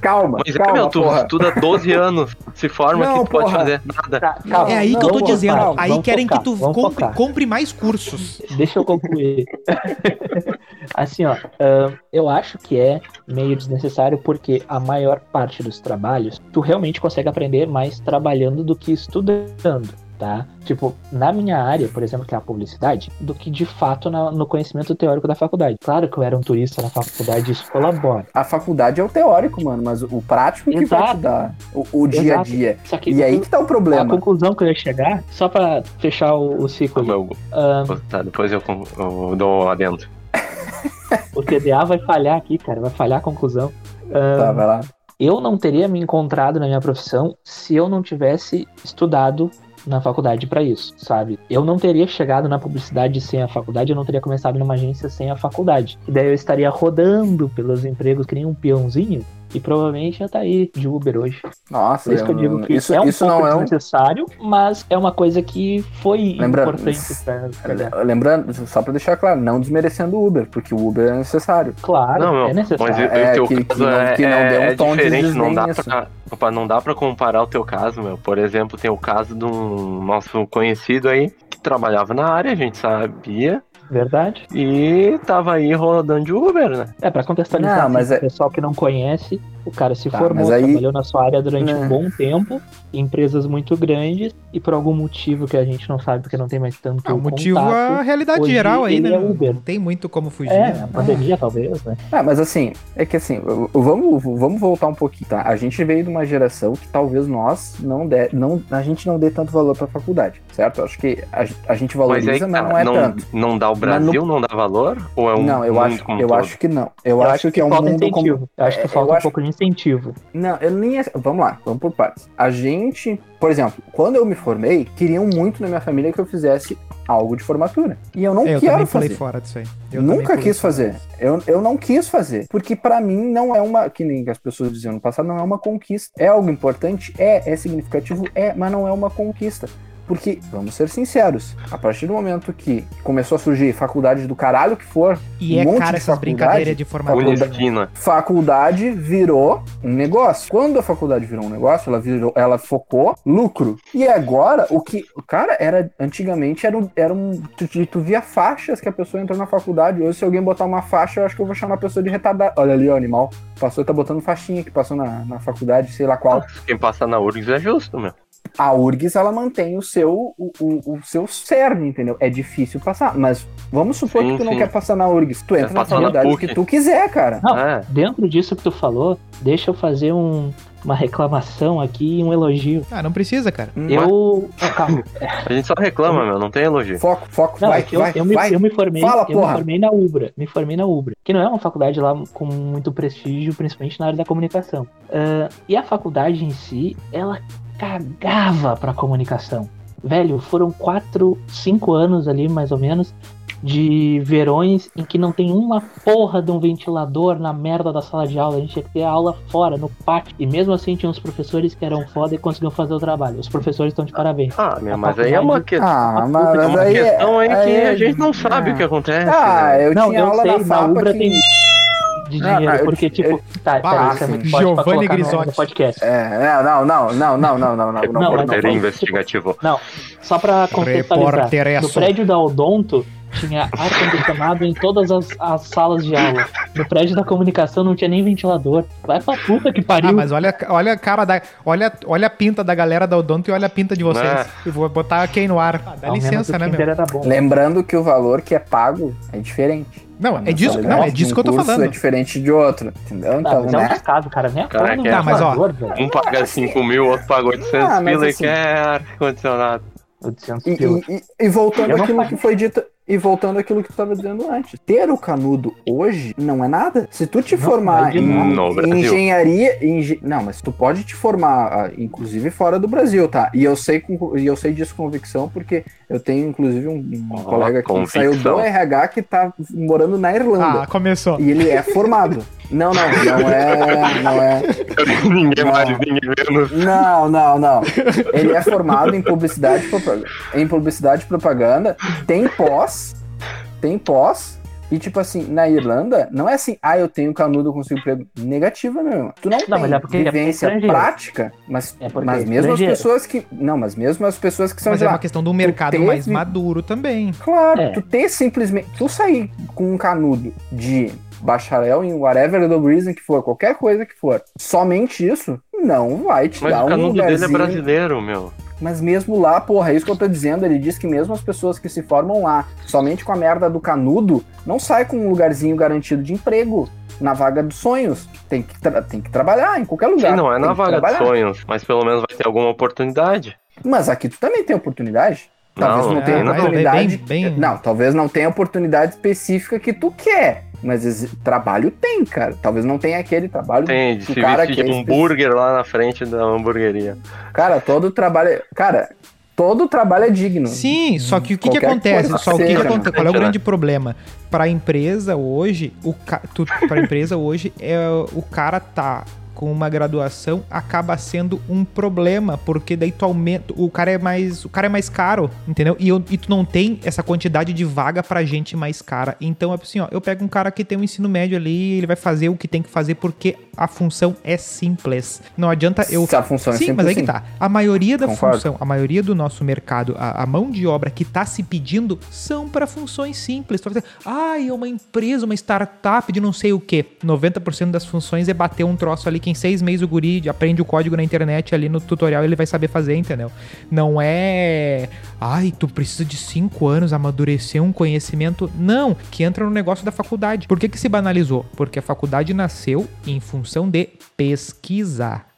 calma, Mas é, calma, meu, tu porra. estuda 12 anos, se forma Não, que tu pode porra. fazer nada. Tá, calma, É aí que eu tô vamos dizendo. focar, aí querem focar, que tu compre, compre mais cursos. Deixa eu concluir. assim, ó, ahn, eu acho que é meio desnecessário porque a maior parte dos trabalhos tu realmente consegue aprender mais trabalhando do que estudando. Tá? Tipo, na minha área, por exemplo, que é a publicidade, do que de fato na- no conhecimento teórico da faculdade. Claro que eu era um turista na faculdade, isso colabora. A faculdade é o teórico, mano, mas o prático que vai te dar o, o dia a dia. Só que E aí que tá o a problema. conclusão que eu ia chegar, só pra fechar o, o ciclo, ahn, tá, depois eu, eu dou lá dentro. o TDA vai falhar aqui, cara, vai falhar a conclusão. Ahn, Tá, vai lá. eu não teria me encontrado na minha profissão se eu não tivesse estudado na faculdade para isso, sabe? Eu não teria chegado na publicidade sem a faculdade, eu não teria começado numa agência sem a faculdade. E daí eu estaria rodando pelos empregos que nem um peãozinho e provavelmente ia estar aí de Uber hoje. Nossa, Por isso que eu digo que isso, é um isso pouco não é um. desnecessário, mas é uma coisa que foi Lembrando, importante pra. Lembrando, só pra deixar claro, não desmerecendo o Uber, porque o Uber é necessário. Claro, Não, é necessário. Mas o, É, o teu que- caso que não- é, que não é- dê um é tom de diferente, não desdém dá, pra, opa, não dá pra comparar o teu caso, meu. Por exemplo, tem o caso de um nosso conhecido aí que trabalhava na área, a gente sabia, Verdade. e tava aí rodando de Uber, né? É, pra contextualizar, Não, assim, mas pro é- pessoal que não conhece, o cara se Tá, formou, mas aí- trabalhou na sua área durante um bom tempo, em empresas muito grandes, e por algum motivo que a gente não sabe, porque não tem mais tanto É, o motivo é contato, a realidade hoje geral aí, né? é Uber. Não tem muito como fugir. É, né? a pandemia talvez, né? Ah, mas assim, é que assim, vamos, vamos voltar um pouquinho, tá? A gente veio de uma geração que talvez nós não dê, não, a gente não dê tanto valor pra faculdade, certo? Acho que a, a gente Mas valoriza, aí, mas, cara, não é não, tanto. não dá o Brasil, não dá valor? Ou é um Não, eu mundo acho, como eu todo? acho que não. Eu, acho, que, é um mundo como. Eu acho que É, falta eu um acho- pouco de incentivo. Não, eu nem. ia- Vamos lá, vamos por partes. A gente, por exemplo, quando eu me formei, queriam muito na minha família que eu fizesse algo de formatura. E eu não É, eu quero fazer. falei fora disso aí. Eu Nunca quis fazer. Eu, eu não quis fazer. Porque pra mim não é uma. Que nem as pessoas diziam no passado, não é uma conquista. É algo importante? É. É significativo? É. Mas não é uma conquista. Porque, vamos ser sinceros, a partir do momento que começou a surgir faculdade do caralho que for, E um é monte cara de essas faculdade, brincadeiras de formatura. Unistina. faculdade virou um negócio. Quando a faculdade virou um negócio, ela virou, ela focou lucro. E agora, o que, o cara era antigamente era um, era um tu, tu- tu via faixas que a pessoa entrou na faculdade. Hoje se alguém botar uma faixa, eu acho que eu vou chamar a pessoa de retardado. Olha ali, ó, animal. Passou, tá botando faixinha que passou na, na faculdade, sei lá qual. Quem passa na URGS é justo, meu. A URGS ela mantém o seu o, o, o seu cerne, entendeu? É difícil passar, mas vamos supor Sim, que tu não sim. quer passar na URGS. Tu entra na faculdade que tu quiser, cara. Não, É. dentro disso que tu falou, deixa eu fazer um- uma reclamação aqui e um elogio. Ah, não precisa, cara. Hum. Eu. Ah, calma. A gente só reclama, meu, não tem elogio. Foco, foco, Não, vai, é que eu, vai, eu, me, vai. eu me formei, Fala, eu me porra. formei na Ubra, me formei na Ubra, que não é uma faculdade lá com muito prestígio, principalmente na área da comunicação. Ah, e a faculdade em si, ela cagava pra comunicação. Velho, foram quatro, cinco anos ali, mais ou menos, de verões em que não tem uma porra de um ventilador na merda da sala de aula. A gente tinha que ter aula fora, no pátio. E mesmo assim tinha uns professores que eram foda e conseguiam fazer o trabalho. Os professores estão de parabéns. Ah, meu, A mas aí é uma questão. Ah, a mas, É mas uma aí, questão aí que aí- a gente não sabe o que acontece. Ah, né? eu não, tinha eu aula sei, na na Ubra que... tem de dinheiro, não, porque, eu, tipo, eu, tá, peraí, você pode Giovanni Grisotti. No, podcast. É, é, não, não, não, não, não, não, não. não é tipo, investigativo. não, só pra contextualizar. É no prédio da Odonto tinha ar-condicionado em todas as, as salas de aula. No prédio da comunicação não tinha nem ventilador. Vai pra puta que pariu. Ah, mas olha, olha a cara da. Olha, olha a pinta da galera da Odonto e olha a pinta de vocês. É. Eu vou botar quem no ar. Ah, dá Ao licença, né, meu? Bom. Lembrando que o valor que é pago é diferente. Não, é disso, não, é disso que eu tô um curso falando. É diferente de outro, entendeu? Tá, Então, mas é um né? descaso, cara. Nem a Cara, que é- Tá, mas, ó. Um paga 5 mil, outro paga 800 Ah, mas pila e assim- quer ar-condicionado. 800 E, pila. e- e- e voltando àquilo pago. que foi dito. E voltando àquilo que tu estava dizendo antes. Ter o canudo hoje não é nada. Se tu te Não, formar em, em engenharia. engen- Não, mas tu pode te formar, ah, inclusive, fora do Brasil, tá? E eu sei, e eu sei disso com convicção, porque eu tenho, inclusive, um, um Ó, colega que convicção. saiu do RH que tá morando na Irlanda. Ah, começou. E ele é formado. Não, não, não é. Não é. ninguém Não. mais, ninguém menos. Não, não, não. Ele é formado em publicidade, e em publicidade e propaganda, tem pós, tem pós, e tipo assim, na Irlanda, não é assim, ah, eu tenho canudo, eu consigo emprego. Negativa, meu irmão. Tu não, Não, tem mas é porque é vivência estrangeiro. prática, mas, É porque mas é mesmo as pessoas que. Não, mas mesmo as pessoas que são Mas é lá. uma questão do mercado teve- mais maduro também. Claro, É. tu ter simplesmente. Tu sair com um canudo de bacharel em whatever the reason que for, qualquer coisa que for, somente isso, não vai te Mas dar o um canudo dele é brasileiro, meu. Mas mesmo lá, porra, é isso que eu tô dizendo. Ele diz que mesmo as pessoas que se formam lá, somente com a merda do canudo, não sai com um lugarzinho garantido de emprego na vaga dos sonhos. Tem que, tra- tem que trabalhar em qualquer lugar. Sim, não é Tem na vaga trabalhar. sonhos, mas pelo menos vai ter alguma oportunidade. Mas aqui tu também tem oportunidade. Talvez Não, não, é, tenha oportunidade. Bem- bem- Não, talvez não tenha oportunidade específica que tu quer. Mas trabalho tem, cara. Talvez não tenha aquele trabalho. Tem de do se cara que é de um hambúrguer lá na frente da hamburgueria. Cara, todo trabalho. Cara, todo trabalho é digno. Sim, só que o que, que acontece? Só o que, que acontece? Qual é o né? grande problema? Para a empresa hoje, o ca... tu... para empresa hoje é o cara tá com uma graduação acaba sendo um problema, porque daí tu aumenta, o cara é mais, o cara é mais caro, entendeu? E, eu- e tu não tem essa quantidade de vaga pra gente mais cara. Então é assim, ó, eu pego um cara que tem um ensino médio ali, ele vai fazer o que tem que fazer porque a função é simples. Não adianta eu Se a função é Sim, simples, mas aí que sim. tá. A maioria da Concordo. função, a maioria do nosso mercado, a, a mão de obra que tá se pedindo são para funções simples. Tu vai dizer, ai, é uma empresa, uma startup de não sei o quê. 90% das funções é bater um troço ali que em seis meses o guri aprende o código na internet ali no tutorial ele vai saber fazer, entendeu? Não é, ai, tu precisa de cinco anos amadurecer um conhecimento. Não, que entra no negócio da faculdade. Por que que se banalizou? Porque a faculdade nasceu em função de pesquisa.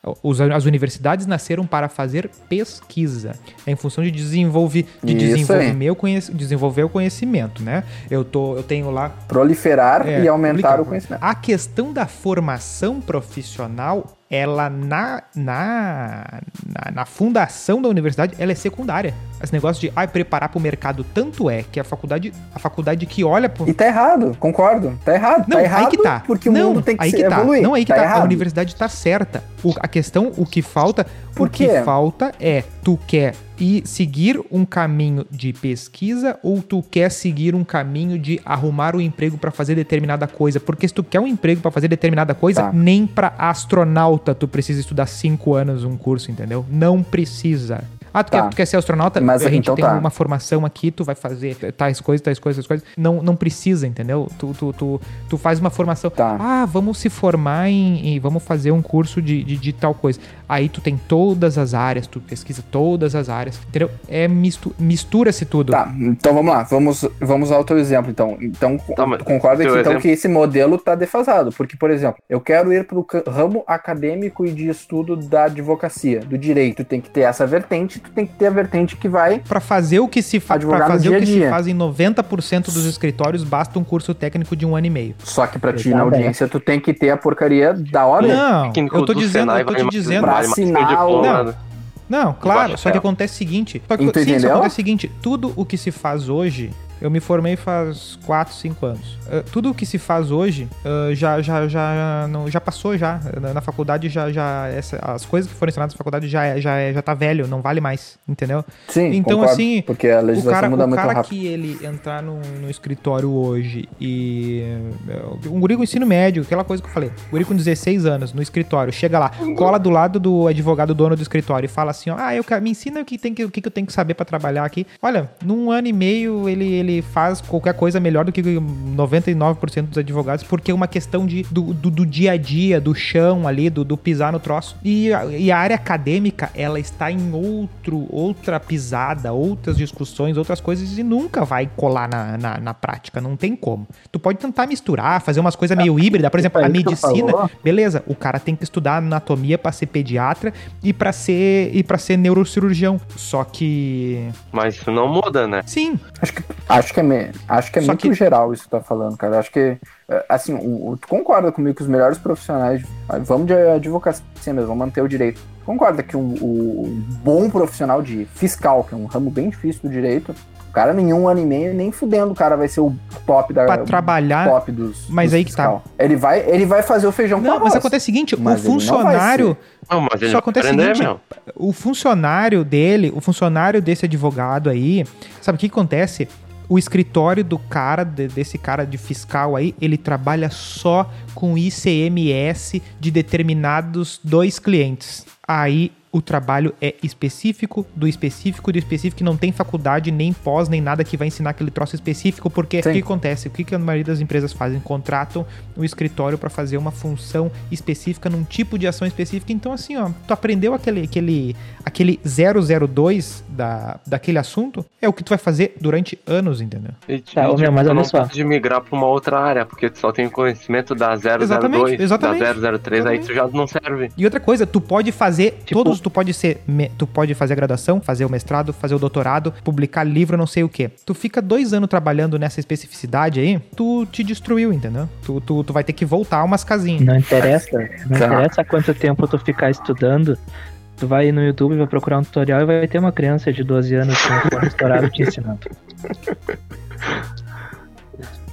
As universidades nasceram para fazer pesquisa. É em função de desenvolver, de desenvolver, conhec- desenvolver o conhecimento, né? Eu, tô, eu tenho lá Proliferar é, e aumentar o conhecimento. A questão da formação profissional, ela na, na, na, na fundação da universidade, ela é secundária. esse negócio de ah, preparar pro mercado. Tanto é que a faculdade, a faculdade que olha pro. E tá errado, concordo. Tá errado. Não, tá errado aí que tá. porque o não, mundo tem que aí se que tá. evoluir. Não, aí que tá. A errado. universidade tá certa. O- a questão, o que falta, Por o que quê? falta é tu quer ir seguir um caminho de pesquisa ou tu quer seguir um caminho de arrumar um emprego pra fazer determinada coisa? Porque se tu quer um emprego pra fazer determinada coisa, Tá. nem pra astronauta tu precisa estudar cinco anos um curso, entendeu? Não precisa. Ah, tu, Tá. quer, tu quer ser astronauta? Mas a gente então tem tá. uma formação aqui, tu vai fazer tais coisas, tais coisas, tais coisas. Não, não precisa, entendeu? Tu, tu, tu, tu faz uma formação. Tá. Ah, vamos se formar em, em- Vamos fazer um curso de, de, de tal coisa. Aí tu tem todas as áreas, tu pesquisa todas as áreas, entendeu? É mistu, mistura-se tudo. Tá, então vamos lá, vamos, vamos ao teu exemplo, então. Então, Tá, concorda que, então, que esse modelo tá defasado, porque, por exemplo, eu quero ir pro ca- ramo acadêmico e de estudo da advocacia, do direito, tu tem que ter essa vertente, tu tem que ter a vertente que vai... Pra fazer o que se faz, para fazer dia o que se faz em 90% dos escritórios, basta um curso técnico de um ano e meio. Só que pra ti, na audiência, tu tem que ter a porcaria da hora. Não, eu tô do dizendo, Senai eu tô te dizendo. Pra vale mais que o assinar diploma, o- né? Não, claro, só que ela. acontece o seguinte. Só que, sim, só acontece o seguinte: tudo o que se faz hoje. Eu me formei faz 4, 5 anos. Ah, tudo o que se faz hoje ah, já, já, já, não, já passou já. Na, na faculdade já. já essa- as coisas que foram ensinadas na faculdade já, é- já, é- já tá velho, não vale mais. Entendeu? Sim, Então, concordo, assim, Porque a O legislação cara, muda o muito cara rápido. que ele entrar no, no escritório hoje e. eh, Um guri com ensino médio, aquela coisa que eu falei. Um guri com 16 anos no escritório, chega lá, cola do lado do advogado dono do escritório e fala assim: ó, ah, eu, me ensina o que, tem que, o que eu tenho que saber pra trabalhar aqui. Olha, num ano e meio ele, ele faz qualquer coisa melhor do que 99% dos advogados, porque é uma questão de, do, do, do dia a dia, do chão ali, do, do pisar no troço. E a, e a área acadêmica, ela está em outro, outra pisada, outras discussões, outras coisas, e nunca vai colar na, na, na prática, não tem como. Tu pode tentar misturar, fazer umas coisas meio híbridas, por exemplo, a medicina, beleza, o cara tem que estudar anatomia pra ser pediatra e pra ser, e pra ser neurocirurgião. Só que. Mas isso não muda, né? Sim, Acho que, acho que é, me- acho que é Só muito que- geral isso que tu tá falando, cara. Acho que, é, assim, o, o- tu concorda comigo que os melhores profissionais, ah, vamos de advocacia mesmo, vamos manter o direito. Tu Concorda que o, o- um bom profissional de fiscal, que é um ramo bem difícil do direito, o cara em um ano e meio, nem fudendo, o cara vai ser o top da pra o trabalhar. top dos. mas dos aí que tá. fiscal. Ele vai, ele vai fazer o feijão com Não, mas acontece o seguinte, Mas o ele não funcionário. Não, mas ele Só vai acontece o aprender, seguinte, meu. o funcionário dele, o funcionário desse advogado aí, sabe o que acontece? O escritório do cara, de- desse cara de fiscal aí, ele trabalha só com ICMS de determinados dois clientes. Aí o trabalho é específico do específico do específico que não tem faculdade, nem pós, nem nada que vai ensinar aquele troço específico, porque o Sim. que acontece? O que, que a maioria das empresas fazem? Contratam o escritório para fazer uma função específica num tipo de ação específica. Então, assim, ó, tu aprendeu aquele, aquele, aquele 002 da, daquele assunto, é o que tu vai fazer durante anos, entendeu? E, Tá, ô, e, meu, mas tu olha não só. pode migrar pra uma outra área, porque tu só tem conhecimento da 002, Exatamente, exatamente. da 003, aí tu já não serve. E outra coisa, tu pode fazer Tipo- todos, tu pode ser, me- tu pode fazer a graduação, fazer o mestrado, fazer o doutorado, publicar livro, não sei o que. Tu fica dois anos trabalhando nessa especificidade aí, tu te destruiu, entendeu? Tu, tu, tu vai ter que voltar umas casinhas. Não interessa, não Tá. interessa quanto tempo tu ficar estudando. Tu vai no YouTube, vai procurar um tutorial e vai ter uma criança de 12 anos com o fone estourado te ensinando.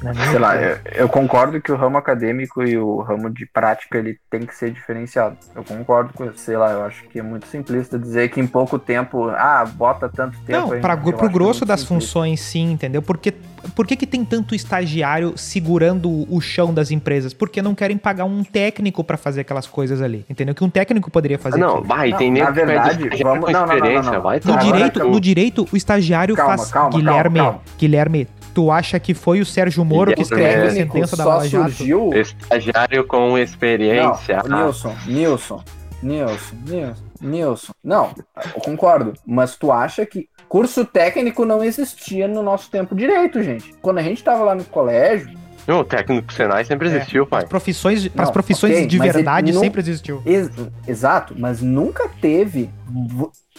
É nem- Sei lá, eu, eu concordo que o ramo acadêmico e o ramo de prática ele tem que ser diferenciado. Eu concordo com. Sei lá, eu acho que é muito simplista dizer que em pouco tempo, ah, bota tanto tempo. Não, acho que é grosso das simplista. funções, sim, entendeu? Porque por que, que tem tanto estagiário segurando o chão das empresas? Porque não querem pagar um técnico pra fazer aquelas coisas ali, entendeu? Que um técnico poderia fazer. não, vai, Não, tem na que pede verdade, vamos- não, não, não, não, vai No direito, no direito, o estagiário Calma, faz. calma, Guilherme, calma, calma. Guilherme, tu acha que foi o Sérgio Moro que Guilherme, escreveu a sentença da só Lava Jato? surgiu. Estagiário com experiência. Não, Nilson, Nilson, Nilson, Nilson, Nilson. Não, eu concordo. Mas tu acha que curso técnico não existia no nosso tempo direito, gente? Quando a gente tava lá no colégio, Não, o técnico Senai sempre É, existiu, pai. As profissões, para as Não, profissões ok, de verdade não- sempre existiu. Ex- exato, mas nunca teve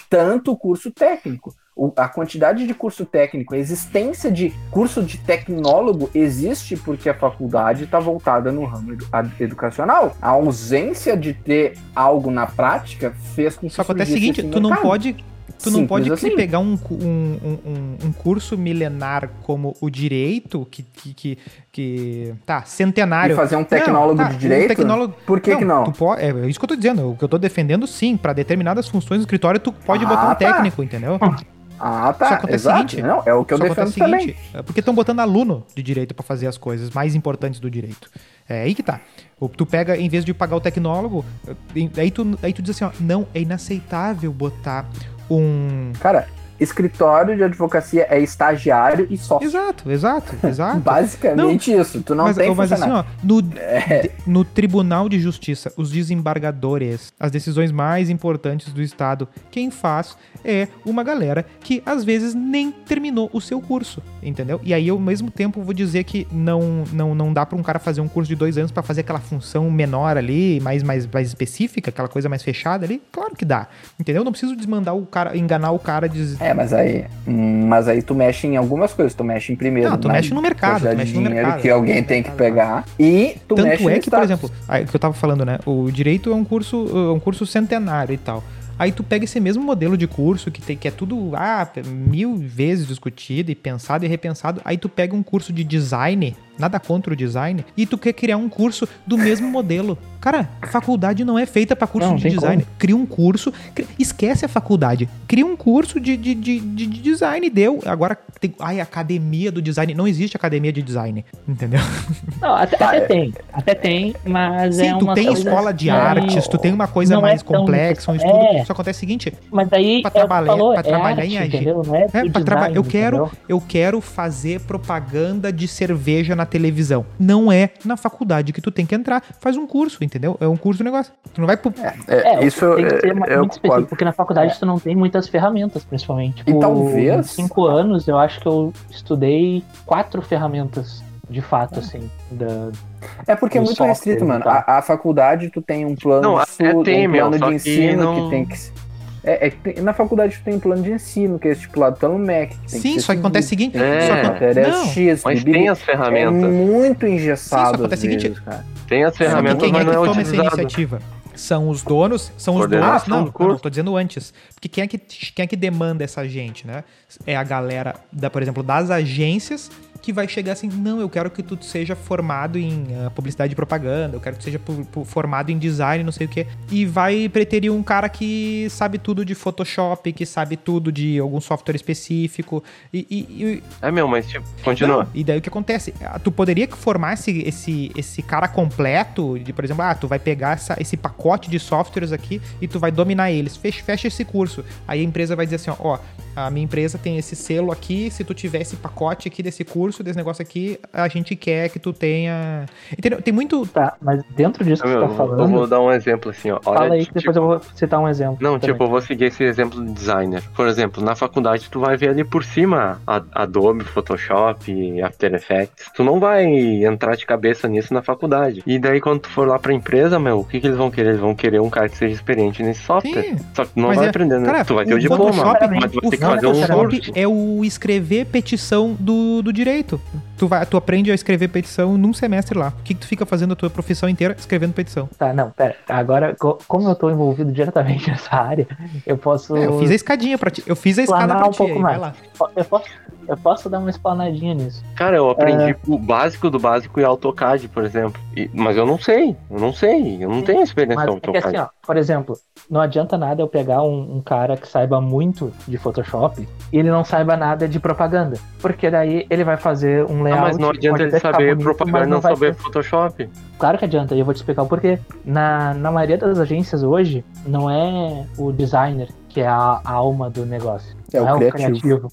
tanto curso técnico. O- a quantidade de curso técnico, a existência de curso de tecnólogo existe porque a faculdade está voltada no ramo edu- educacional. A ausência de ter algo na prática fez com que Só que acontece o surgisse seguinte, tu não pode Tu não Simples pode assim. pegar um, um, um- um- um curso milenar como o direito, que, que, que, que- tá, centenário. E fazer um tecnólogo tá, de um direito? tecnólogo- Por que que não? tu po- é isso que eu tô dizendo. O que eu tô defendendo, sim, pra determinadas funções do escritório, tu pode Ah, botar um tá. técnico, entendeu? Ah, tá. Só acontece Exato. seguinte, Não, é o que eu defendo também. seguinte, é porque estão botando aluno de direito pra fazer as coisas mais importantes do direito. É aí que tá. O- Tu pega, em vez de pagar o tecnólogo, eh, aí tu, aí tu diz assim, ó, não, é inaceitável botar um... Cara, escritório de advocacia é estagiário e sócio. Exato, exato, exato. Basicamente isso. Tu não mas, tem mas assim, ó, no, de- no Tribunal de Justiça, os desembargadores, as decisões mais importantes do Estado, quem faz é uma galera que às vezes nem terminou o seu curso, entendeu? E aí, ao mesmo tempo, vou dizer que não, não, não dá pra um cara fazer um curso de dois anos pra fazer aquela função menor ali, mais, mais, mais específica, aquela coisa mais fechada ali. Claro que dá, entendeu? Não preciso desmandar o cara, enganar o cara de. É, mas aí, mas aí tu mexe em algumas coisas. Tu mexe em primeiro. Não, tu mexe no mercado, tu mexe no mercado, que alguém mexe tem que mercado. pegar. E tu mexe Tanto é no que, por exemplo, aí, que eu tava falando, né? O direito é um curso, é um curso centenário e tal. Aí tu pega esse mesmo modelo de curso que, tem, que é tudo ah, mil vezes discutido e pensado e repensado. Aí tu pega um curso de design, nada contra o design, e tu quer criar um curso do mesmo modelo. Cara, faculdade não é feita pra curso Não, de design. Cria um curso, cri- esquece a faculdade. Cria um curso de, de, de, de- de design, deu. Agora tem. Ai, academia do design. Não existe academia de design, entendeu? Não, até, Tá, até é. tem. Até tem, mas Sim, é tu uma tem coisa- escola de artes, tu tem uma coisa é mais tão complexa, um estudo. É. Só acontece o seguinte, Mas aí Pra é trabalhar- falou, pra é trabalhar arte, em agir. entendeu? Não é, é, pra traba- design, eu quero, entendeu? eu quero fazer propaganda de cerveja na televisão. Não é na faculdade que tu tem que entrar, faz um curso, entendeu? É um curso negócio. Tu não vai pro É, É, isso tem que ser é, ma- eu muito específico, porque na faculdade tu não tem muitas ferramentas, principalmente. Tipo, talvez- em cinco anos, eu acho que eu estudei quatro ferramentas, de fato, assim, da, É porque é muito restrito, e mano. tal. A, a faculdade tu tem um plano Não, estudo, tem, um meu, plano só de que ensino não- que tem que. É, é que tem- na faculdade tu tem um plano de ensino que é estipulado pelo MEC. que tem Sim, só que acontece o seguinte, É. só que- matéria não, X, Mas bibi- tem as É ferramentas. muito Sim, engessado só às acontece o seguinte, vezes, cara. Tem as ferramentas, quem mas é não que é toma essa utilizado. iniciativa? São os donos, são os donos. Não, do não, não, tô dizendo antes. Porque quem é que quem é que demanda essa gente, né? É a galera da, por exemplo, das agências que vai chegar assim, não, eu quero que tu seja formado em ah, publicidade e propaganda, eu quero que tu seja pu- pu- formado em design, não sei o quê. E vai preterir um cara que sabe tudo de Photoshop, que sabe tudo de algum software específico. E, e- e- É, meu, mas tipo, continua. não, e daí o que acontece? Ah, Tu poderia formar esse, esse, esse cara completo, de, por exemplo, ah, tu vai pegar essa- esse pacote de softwares aqui e tu vai dominar eles. Fecha, fecha esse curso. Aí a empresa vai dizer assim, ó, ó, a minha empresa tem esse selo aqui, se tu tiver esse pacote aqui desse curso, desse negócio aqui, a gente quer que tu tenha... Entendeu? Tem muito... Tá, mas dentro disso que você tá eu vou- eu falando, vou dar um exemplo assim, ó. Olha, fala aí que tipo, depois eu vou citar um exemplo. Não, também. tipo, eu vou seguir esse exemplo do designer. Por exemplo, na faculdade tu vai ver ali por cima a- Adobe, Photoshop, After Effects. Tu não vai entrar de cabeça nisso na faculdade. E daí quando tu for lá pra empresa, meu, o que, que eles vão querer? Eles vão querer um cara que seja experiente nesse software. Sim, Só que tu não Mas vai é- aprender, né? cara, tu vai ter o, o diploma, Photoshop- mas tu vai O ter que fazer um é o escrever petição do, do direito. Tu, vai, tu aprende a escrever petição num semestre lá. O que, que tu fica fazendo a tua profissão inteira escrevendo petição? Tá, não, pera. Agora, co- como eu tô envolvido diretamente nessa área, eu posso. É, eu fiz a escadinha pra ti. Eu fiz a escada pra um ti. pouco aí, vai mais. lá. Eu posso, eu posso dar uma explanadinha nisso. Cara, eu É. aprendi o básico do básico em AutoCAD, por exemplo. E- mas eu não sei, eu não sei, eu não tenho experiência Mas em é que assim, ó, por exemplo, não adianta nada eu pegar um, um cara que saiba muito de Photoshop e ele não saiba nada de propaganda. Porque daí ele vai fazer um Ah, layout. mas não adianta ele saber bonito, propaganda mas e não vai saber ser- Photoshop. Claro que adianta, e eu vou te explicar o porquê. Na, na maioria das agências hoje, não é o designer que é a, a alma do negócio. É não o criativo.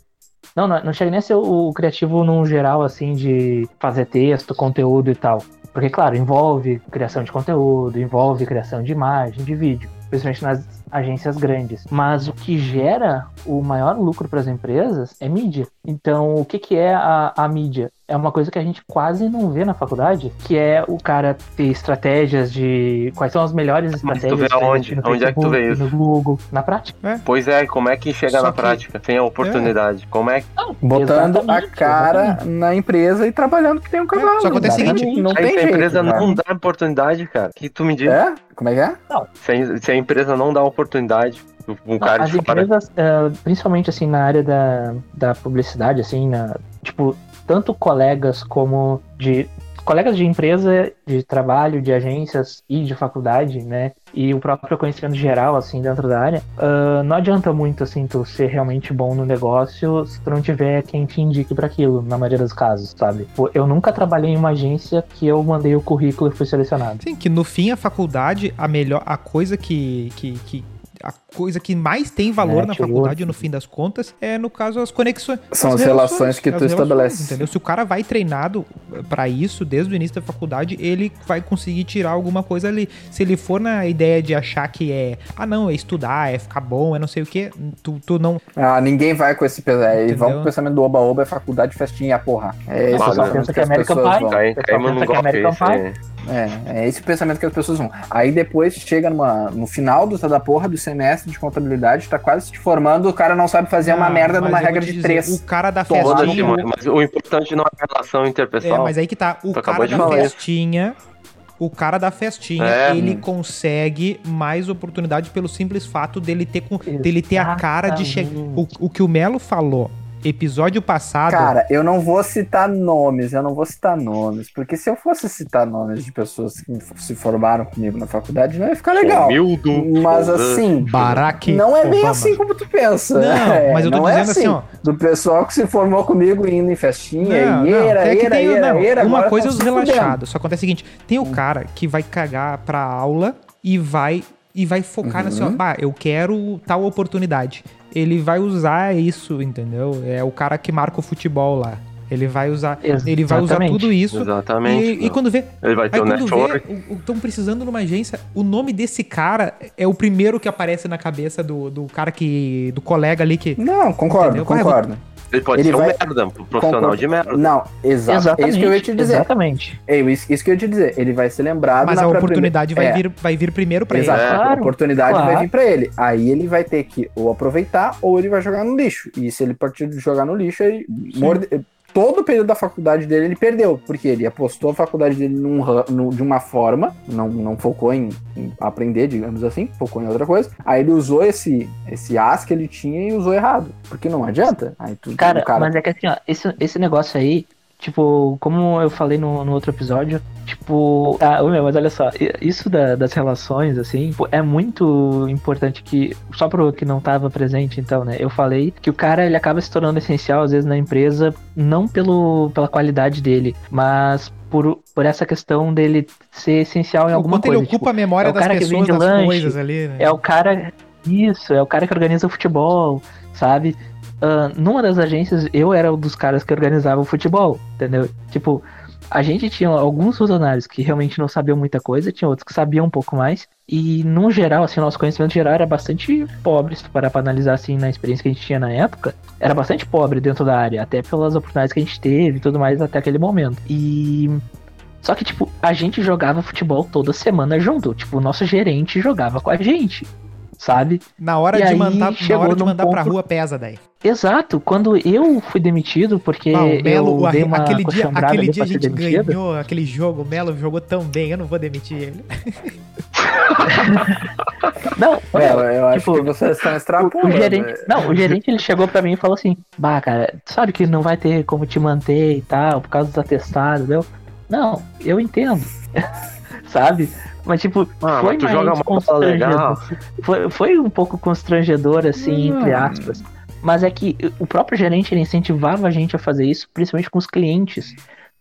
Não, não, não chega nem a ser o, o criativo num geral, assim, de fazer texto, conteúdo e tal. Porque, claro, envolve criação de conteúdo, envolve criação de imagem, de vídeo, principalmente nas agências grandes. Mas o que gera o maior lucro para as empresas é mídia. Então, o que, que é a, a mídia? É uma coisa que a gente quase não vê na faculdade, que é o cara ter estratégias de quais são as melhores Mas tu estratégias. vê aonde? Onde é que tu vê Facebook, No Google, na prática. Pois é, como é que chega Só na que- prática? Sem a oportunidade. Como é que. Botando a Exatamente, cara exatamente. na empresa e trabalhando que tem um cavalo. só acontece o seguinte, não tem se a jeito, empresa cara. não dá oportunidade, cara, o que tu me diz? É? Como é que é? Se, a, se a empresa não dá oportunidade, Um cara As de fora. empresas, eh, principalmente assim na área da, da publicidade, assim, na, tipo, tanto colegas como de colegas de empresa, de trabalho, de agências e de faculdade, né? E o próprio conhecimento geral, assim, dentro da área, ah, não adianta muito, assim, tu ser realmente bom no negócio se tu não tiver quem te indique para aquilo, na maioria dos casos, sabe? Eu nunca trabalhei em uma agência que eu mandei o currículo e fui selecionado. Sim, que no fim a faculdade, a melhor, a coisa que, que, que- a coisa que mais tem valor na Network. faculdade, no fim das contas, é no caso as conexões. São as relações que as tu estabelece. Entendeu? Se o cara vai treinado pra isso desde o início da faculdade, ele vai conseguir tirar alguma coisa ali. Se ele for na ideia de achar que é, ah não, é estudar, é ficar bom, é não sei o que, tu, tu não. Ah, ninguém vai com esse pensamento. Eles vão Entendeu? com o pensamento do oba-oba, é faculdade, festinha e a porra. É esse Claro, pensamento Pensa que que é as American pessoas Pie. vão. Caímos que é golpe. É, é esse o pensamento que as pessoas vão. Aí depois chega numa, no final do, da porra do semestre de contabilidade, tá quase se formando, o cara não sabe fazer uma Ah, merda mas numa regra de dizer, três. O cara da festinha. mas o importante não é a relação É, interpessoal. mas aí que tá. O cara da falar isso. festinha. O cara da festinha, É. ele consegue mais oportunidade pelo simples fato dele ter, com- dele ter a cara de chegar. O, o que o Melo falou, episódio passado. Cara, eu não vou citar nomes, eu não vou citar nomes, porque se eu fosse citar nomes de pessoas que se formaram comigo na faculdade, não ia ficar legal. Humildo. Mas assim, Barack não é bem Obama. assim como tu pensa. Não, É, mas eu tô não é dizendo assim, ó. Do pessoal que se formou comigo indo em festinha, Não, e não, era, é que era, tem, era, não, era, uma agora coisa é os relaxados. Só acontece o seguinte: tem o cara que vai cagar pra aula e vai e vai focar Uhum. assim, ó, ah, eu quero tal oportunidade. Ele vai usar isso, entendeu? É o cara que marca o futebol lá. Ele vai usar, ele vai usar Exatamente. tudo isso. Exatamente. E, e quando vê, Ele vai ter Aí o quando network. vê, estão precisando numa agência, o nome desse cara é o primeiro que aparece na cabeça do, do cara que. do colega ali que. Não, concordo, Entendeu? Concordo. Ele pode ele ser um vai- merda, um profissional Concordo. de merda. Não, exato. Exatamente. É isso que eu ia te dizer. Exatamente. É isso, isso que eu ia te dizer. Ele vai ser lembrado Mas na a oportunidade vai, primeira- vir, vai vir primeiro pra É, ele. exato. É. A Claro, oportunidade claro. vai vir pra ele. Aí ele vai ter que ou aproveitar ou ele vai jogar no lixo. E se ele partir de jogar no lixo, ele morde- todo o período da faculdade dele ele perdeu, porque ele apostou a faculdade dele num de uma forma, não, não focou em, em aprender, digamos assim, focou em outra coisa. Aí ele usou esse, esse as que ele tinha e usou errado, porque não adianta. Aí tu, Cara, cara mas é que assim, ó, esse, esse negócio aí, tipo, como eu falei no, no outro episódio, tipo, ah, meu, mas olha só, isso da- das relações, assim, é muito importante que, só pro que não tava presente, então, né, eu falei que o cara, ele acaba se tornando essencial, às vezes, na empresa, não pelo, pela qualidade dele, mas por, por essa questão dele ser essencial em o alguma quanto coisa. ele ocupa tipo, a memória é o das pessoas, das lanche, coisas ali, né? é o cara. Isso, é o cara que organiza o futebol, sabe? Ah, numa das agências, eu era um dos caras que organizava o futebol, entendeu? Tipo, a gente tinha alguns funcionários que realmente não sabiam muita coisa, tinha outros que sabiam um pouco mais. E, no geral, assim, nosso conhecimento geral era bastante pobre, se parar pra analisar, assim, na experiência que a gente tinha na época. Era bastante pobre dentro da área, até pelas oportunidades que a gente teve e tudo mais até aquele momento. E. Só que, tipo, a gente jogava futebol toda semana junto. Tipo, o nosso gerente jogava com a gente, sabe? Na hora E de aí mandar, na hora de mandar pra ponto- rua pesa daí. Exato, quando eu fui demitido, porque Ah, o Melo, eu dei uma aquele dia, aquele dia a pra gente ganhou aquele jogo, o Melo jogou tão bem, eu não vou demitir ele. Não, eu, eu acho tipo, que vocês estão o, extrapolando. o gerente, é. não, o gerente ele chegou pra mim e falou assim: "Bah, cara, sabe que não vai ter como te manter e tal, por causa dos atestados, eu Não, eu entendo. sabe? Mas tipo, Ah, foi mas tu joga uma legal. Foi, foi um pouco constrangedor, assim, entre Hum. aspas. Mas é que o próprio gerente ele incentivava a gente a fazer isso, principalmente com os clientes.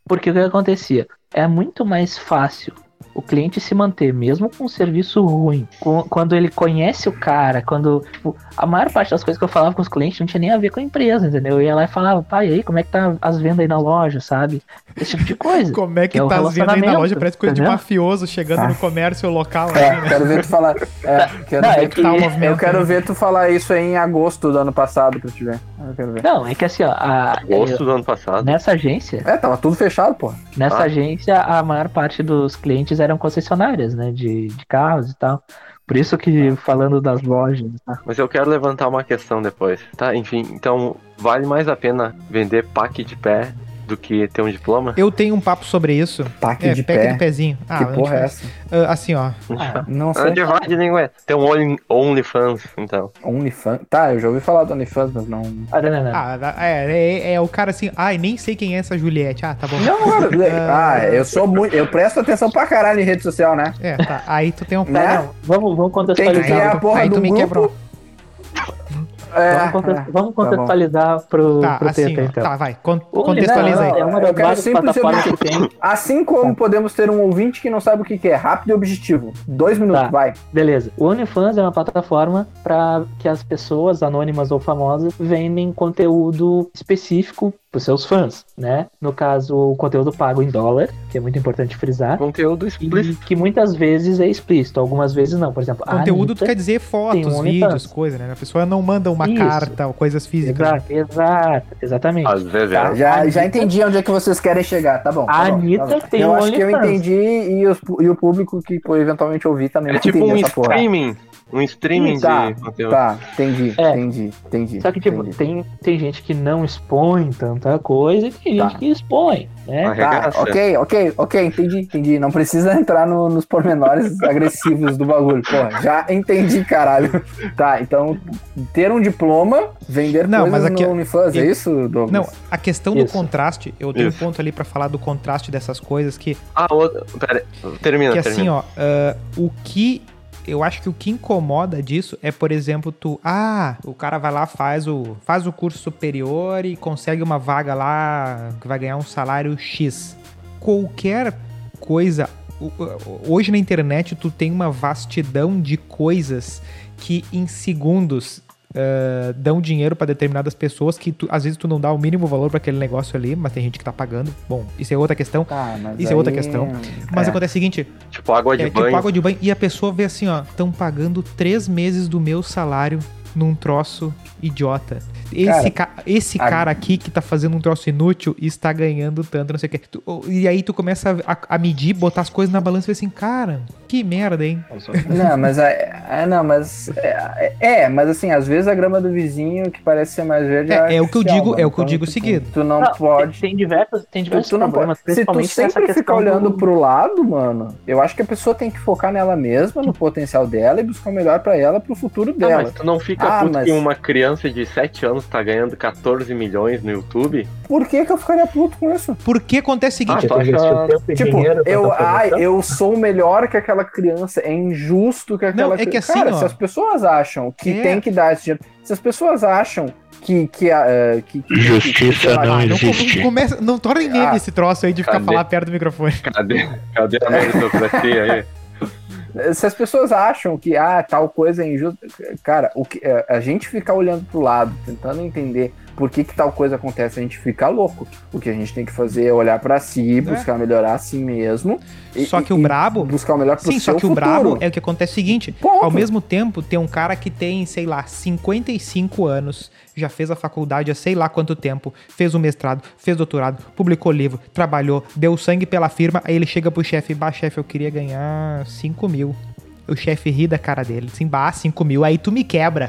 Porque o que acontecia? É muito mais fácil o cliente se manter, mesmo com um serviço ruim, com- quando ele conhece o cara, quando. Tipo, a maior parte das coisas que eu falava com os clientes não tinha nem a ver com a empresa, entendeu? Eu ia lá e falava, pai, e aí, como é que tá as vendas aí na loja, sabe? Esse tipo de coisa. Como é que É o tá as vendas aí na loja? Parece coisa de entendeu? mafioso chegando Tá. no comércio local. É, assim, né? quero ver tu falar. É, quero Não, ver é tu- que- Tá o Eu quero ver tu falar isso aí em agosto do ano passado pra te ver. Eu quero ver. Não, é que assim, ó, a, Gosto do ano passado. nessa agência, É, tava tudo fechado, pô. Nessa Ah. agência, a maior parte dos clientes eram concessionárias, né? De, de carros e tal. Por isso que, falando das lojas, tá? Mas eu quero levantar uma questão depois. Tá, enfim, então vale mais a pena vender pack de pé do que ter um diploma? Eu tenho um papo sobre isso. Taque É, de pack pé. de pezinho. Ah, que porra é essa? Ah, assim, ó. Não Ah, sei. divide língua. Tem um Only- OnlyFans, então. OnlyFans. Tá, eu já ouvi falar do OnlyFans, mas não. Ah, não, não, não. Ah, é, é, é o cara assim, ai, nem sei quem é essa Juliette. Ah, tá bom. Não, cara. ah, eu sou muito. Eu presto atenção pra caralho em rede social, né? É, tá. Aí tu tem um. Né? Não. Vamos, vamos Tem que contextualizar. a porra aí do tu me grupo. quebrou. É, Vamos, é. vamos bom. contextualizar pro, Tá, pro assim, então. Tá, vai. Con contextualiza OnlyFans aí. É uma Eu das quero várias plataformas que tem. Assim como podemos ter um ouvinte que não sabe o que que é, rápido e objetivo. Dois minutos, Tá. vai. Beleza. O OnlyFans é uma plataforma para que as pessoas anônimas ou famosas vendem conteúdo específico para seus fãs, né? No caso, o conteúdo pago em dólar, que é muito importante frisar. Conteúdo E explícito. que muitas vezes é explícito, algumas vezes não. Por exemplo, a Conteúdo tu Anitta- quer dizer fotos, um vídeos, OnlyFans. coisa, né? A pessoa não manda uma Isso. carta ou coisas físicas. Exato, exato, exatamente. Às vezes Tá, é. já, Anitta- já entendi onde é que vocês querem chegar, tá bom. tá A bom, Anitta tá bom. tem Eu um acho que eu entendi e, os- e o público que pô, eventualmente ouvir também É tipo um essa porra. Um streaming Tá, de conteúdo. Tá, entendi, É. entendi, entendi. Só que, tipo, entendi. tem, tem gente que não expõe tanta coisa e tem Tá. gente que expõe, né? Tá, Arregaça. ok, ok, ok, entendi, entendi. Não precisa entrar no- nos pormenores agressivos do bagulho. Porra, já entendi, caralho. Tá, então, ter um diploma, vender Não, coisas mas aqui- no OnlyFans, é isso, Douglas? Não, a questão do Isso. contraste, eu tenho Isso. um ponto ali pra falar do contraste dessas coisas que, Ah, outra. Pera, termina, que termina. assim, ó, ah, o que eu acho que o que incomoda disso é, por exemplo, tu, ah, o cara vai lá, faz o, faz o curso superior e consegue uma vaga lá que vai ganhar um salário X. Qualquer coisa, hoje na internet tu tem uma vastidão de coisas que em segundos ah, dão dinheiro pra determinadas pessoas que tu- às vezes tu não dá o mínimo valor pra aquele negócio ali, mas tem gente que tá pagando. Bom, isso é outra questão. Tá, mas Isso é outra aí- questão. Mas é. acontece o seguinte, Tipo, água de é, banho. tipo água de banho. E a pessoa vê assim, ó, estão pagando três meses do meu salário num troço idiota. Esse, ca- esse a- cara aqui que tá fazendo um troço inútil e está ganhando tanto, não sei o quê. Tu- e aí tu começa a, a medir, botar as coisas na balança e ver assim, cara, que merda, hein? Não, mas é, é, não, mas é, é, mas assim, às vezes a grama do vizinho que parece ser mais verde É, é o que eu digo- é o que eu Então, digo tipo, seguido. Tu não Não, pode. Tem, tem diversos, tem Tu, diversos tu não problemas, pode. Se tu sempre fica questão olhando do- pro lado, mano, eu acho que a pessoa tem que focar nela mesma, no potencial dela e buscar o melhor pra ela, pro futuro Ah, dela. mas tu não fica Ah, puto mas- que uma criança de 7 anos tá ganhando 14 milhões no YouTube? Por que que eu ficaria puto com isso? Porque acontece o seguinte, Ah, tu investiu acha- Tipo, eu, ai, eu sou melhor que aquela criança, é injusto que aquela Não, é que criança. assim, Cara, ó, se as pessoas acham que é- tem que dar esse dinheiro, se as pessoas acham que. que, a- eh, que, que Justiça que- não ah, não, existe. não começa, não torna em meme Ah, esse troço aí de ficar cadê? falar perto do microfone. Cadê, cadê a meritocracia aí? Se as pessoas acham que ah, tal coisa é injusta, cara, o que, eh, a gente ficar olhando pro lado, tentando entender por que, que tal coisa acontece, a gente fica louco. O que a gente tem que fazer é olhar pra si, buscar melhorar a si mesmo. e- Só que o brabo- buscar o melhor pro Sim, seu só que o futuro. brabo é o que acontece o seguinte: Ponto. ao mesmo tempo, tem um cara que tem, sei lá, 55 anos, já fez a faculdade há sei lá quanto tempo, fez o mestrado, fez doutorado, publicou livro, trabalhou, deu sangue pela firma, aí ele chega pro chefe, bah, chefe, eu queria ganhar 5 mil. O chefe ri da cara dele, assim, bah, 5 mil, aí tu me quebra.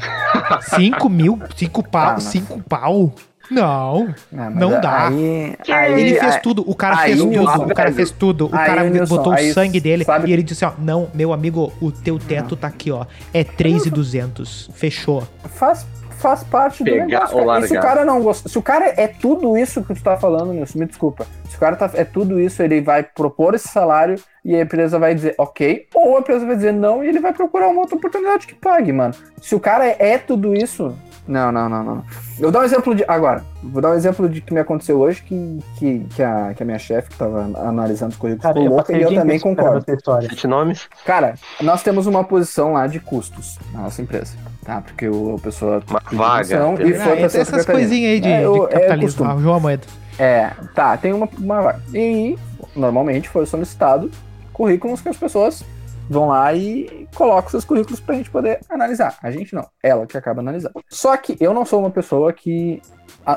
5 mil? 5 Ah, pau? mas- 5 pau? Não. Ah, mas Não dá. Aí, aí- Ele fez aí- tudo, o cara aí, fez tudo, Nilson, o cara fez tudo, o Aí, cara Nilson, botou o sangue dele sabe- e ele disse assim, ó, não, meu amigo, o teu teto tá aqui, ó, é 3,200, fechou. faz, faz parte do Pegar negócio. ou cara. E se o cara não gosta. Se o cara é tudo isso que tu tá falando, Nilson, me desculpa. Se o cara tá, é tudo isso, ele vai propor esse salário e a empresa vai dizer ok, ou a empresa vai dizer não e ele vai procurar uma outra oportunidade que pague, mano. Se o cara é, é tudo isso. Não, não, não, não. Eu vou dar um exemplo de. Agora, vou dar um exemplo de que me aconteceu hoje, que, que, que, a, que a minha chefe, que tava analisando os currículos, Cara, louca e eu também concordo. história. Sete nomes? Cara, nós temos uma posição lá de custos na nossa empresa, tá? Porque o, a pessoa Uma vaga. e foi Ah, pra essas secretaria. coisinhas aí de, É, de o- é capitalismo, ah, João Amoedo. É, tá, tem uma, uma vaga. E normalmente foi solicitado currículos que as pessoas vão lá e colocam seus currículos pra gente poder analisar. A gente não, ela que acaba analisando. Só que eu não sou uma pessoa que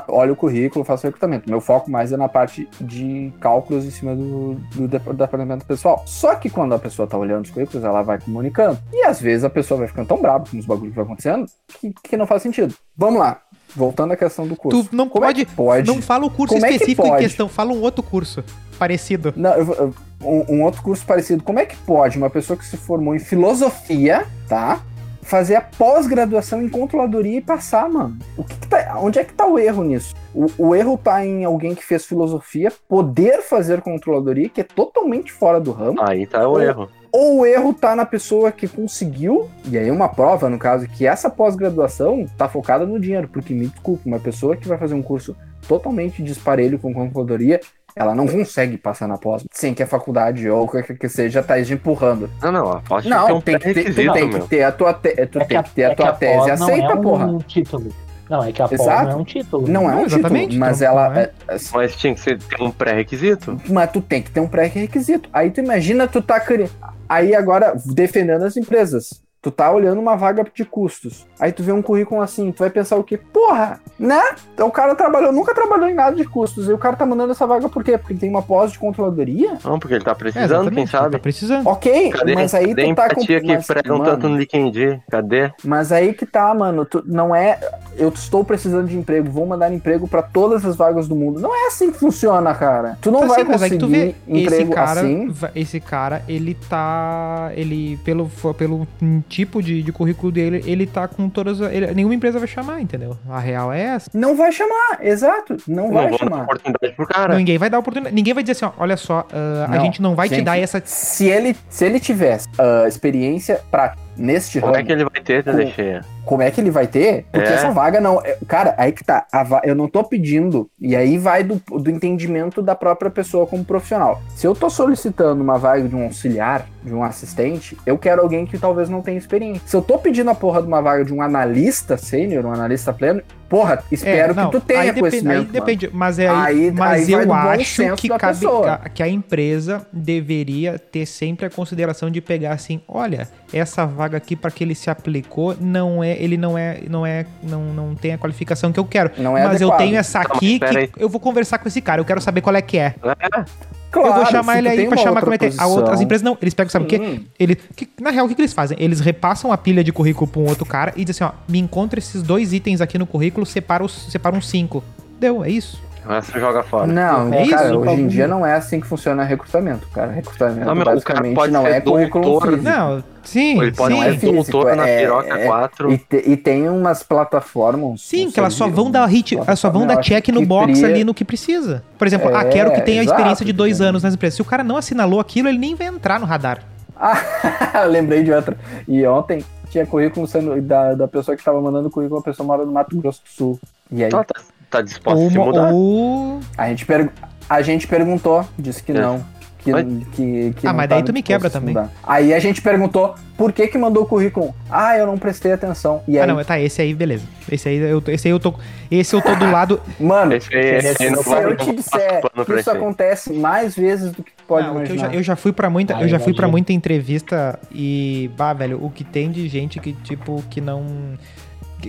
olha o currículo, faço recrutamento. Meu foco mais é na parte de cálculos em cima do, do dep- departamento pessoal. Só que quando a pessoa tá olhando os currículos, ela vai comunicando. E às vezes a pessoa vai ficando tão brava com os bagulhos que vai acontecendo que, que não faz sentido. vamos lá. Voltando à questão do curso. Tu não Como é pode, que pode? Não fala o curso Como é que específico em questão, fala um outro curso parecido. Não, eu um, um outro curso parecido. Como é que pode uma pessoa que se formou em filosofia, tá? Fazer a pós-graduação em controladoria e passar, mano? O que que tá- onde é que tá o erro nisso? O, o erro tá em alguém que fez filosofia poder fazer controladoria, que é totalmente fora do ramo. Aí tá o Ou- erro. Ou o erro tá na pessoa que conseguiu, e aí uma prova, no caso, que essa pós-graduação tá focada no dinheiro, porque me desculpe, uma pessoa que vai fazer um curso totalmente disparelho com controladoria, ela não consegue passar na pós, sem que a faculdade ou qualquer que seja tá empurrando. Não, não, a pós Não, tem um tem que ter, tu pré-requisito, tem que meu. ter a tua, te, tu É que tem a, que ter a é que tua a tese pós não aceita, é um porra. título. Não, é que a pós não é um título. Não é um Não, título, exatamente, mas não- ela. é. é- é- Mas tinha que ser, ter um pré-requisito. Mas tu tem que ter um pré-requisito. Aí tu imagina tu tá criando. Aí agora, defendendo as empresas. Tu tá olhando uma vaga de custos. Aí tu vê um currículo assim, tu vai pensar o quê? Porra, né? Então o cara trabalhou, nunca trabalhou em nada de custos. E o cara tá mandando essa vaga por quê? Porque ele tem uma pós de controladoria? Não, porque ele tá É, precisando, exatamente, quem sabe? Tá precisando. Ok, Cadê, mas aí cadê tu tá com. que mas, pregam mano, tanto no LinkedIn? Cadê? mas aí que tá, mano. Tu, não é. Eu estou precisando de emprego, vou mandar emprego pra todas as vagas do mundo. Não é assim que funciona, cara. Tu não Tá vai assim, mas aí que tu conseguir vê, esse emprego cara, assim. esse cara, ele tá, ele pelo pelo tipo de, de currículo dele, ele tá com todas, ele- nenhuma empresa vai chamar, entendeu? A real é essa. Não vai chamar, exato. Não, Não vai vou dar chamar. oportunidade pro cara. Ninguém vai dar oportunidade, ninguém vai dizer assim, ó, olha só, ah, a gente não vai te gente, dar essa Se ele, se ele tivesse ah, experiência prática neste Como ramo, é que ele vai ter, Com- cheia? Como é que ele vai ter? Porque É. essa vaga não. é- Cara, aí que tá. a va- eu não tô pedindo. E aí vai do, do entendimento da própria pessoa como profissional. Se eu tô solicitando uma vaga de um auxiliar, de um assistente, eu quero alguém que talvez não tenha experiência. Se eu tô pedindo a porra de uma vaga de um analista sênior, um analista pleno, porra, espero É, não, que tu tenha aí depende, conhecimento. aí mano. depende, mas é aí, Aí- mas aí vai eu acho senso que cabe que a empresa deveria ter sempre a consideração de pegar assim, olha, essa vaga aqui para que ele se aplicou não é, ele não é, não é, não, não tem a qualificação que eu quero. Não é mas eu adequado. tenho essa Não, aqui aí. que eu vou conversar com esse cara, eu quero saber qual é que é. Claro, eu vou chamar ele aí pra chamar como é que é. Outra- as empresas não, eles pegam, sabe o quê? Hum. Ele, que- na real, o que, que eles fazem? Eles repassam a pilha de currículo pra um outro cara e dizem assim, ó, me encontra esses dois itens aqui no currículo, separa os, separa uns cinco. Deu, é isso. Essa joga fora. Não, É cara, isso, hoje em dia não é assim que funciona recrutamento, cara. Recrutamento Não, meu, o cara basicamente pode não é currículo doutor, físico. Não, sim, Ele pode sim. não é ser físico, doutor na é- piroca é- 4. E, te- e tem umas plataformas. Sim, que elas só vão dar hit, elas só vão dar check no box ali no que precisa. Por exemplo, ah, É, quero que tenha a experiência exato, de dois anos nas empresas. Se o cara não assinalou aquilo, ele nem vai entrar no radar. Ah, lembrei de outra. E ontem tinha currículo sendo da, da pessoa que tava mandando currículo, a pessoa mora no Mato Grosso do Sul. E aí, Tá, tá, tá disposto Ou, a se uma- mudar? ou- a gente, per- a gente perguntou, disse que É. não. Que, que, que Ah, não mas daí tava tu me quebra também. mudar. Aí a gente perguntou por que que mandou o currículo. Ah, eu não prestei atenção. E aí, Ah, não, tá, esse aí, beleza. Esse aí eu, esse aí eu tô. Esse eu tô do lado. mano, Esse esse não se eu te disser que isso esse acontece mais vezes do que pode Não, que eu, imaginar. já, eu já fui pra muita, Ah, eu já fui para muita entrevista e, bah, velho, o que tem de gente que tipo que não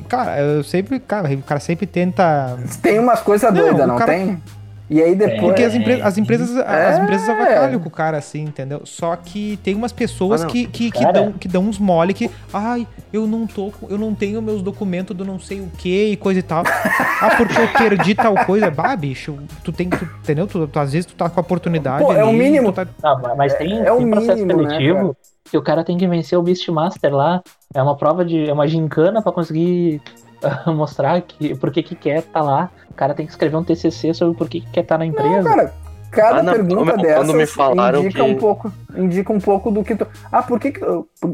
cara, eu sempre, cara, o cara sempre tenta Tem umas coisas Não, doidas, não cara- tem? E aí depois. Porque É, as, empre- as empresas, as é. empresas avacalham com o cara, assim, entendeu? Só que tem umas pessoas Ah, não. que, que, que dão, que dão uns mole que, ai, eu não tô, eu não tenho meus documentos do não sei o que e coisa e tal. ah, porque eu perdi tal coisa. Bah, bicho, tu tem que, tu- entendeu? Tu, tu- às vezes tu tá com a oportunidade. Pô, é o ali, mínimo. tá- Não, mas- tem, é o tem processo mínimo, né, que o cara tem que vencer o Beastmaster lá. É uma prova de. É uma gincana pra conseguir ah, mostrar que, por que que quer tá lá. O cara tem que escrever um TCC sobre por que que quer estar na empresa. Não, cara, cada Ah, não, pergunta dessa quando me falaram indica que- um pouco, indica um pouco do que tu. Ah, por que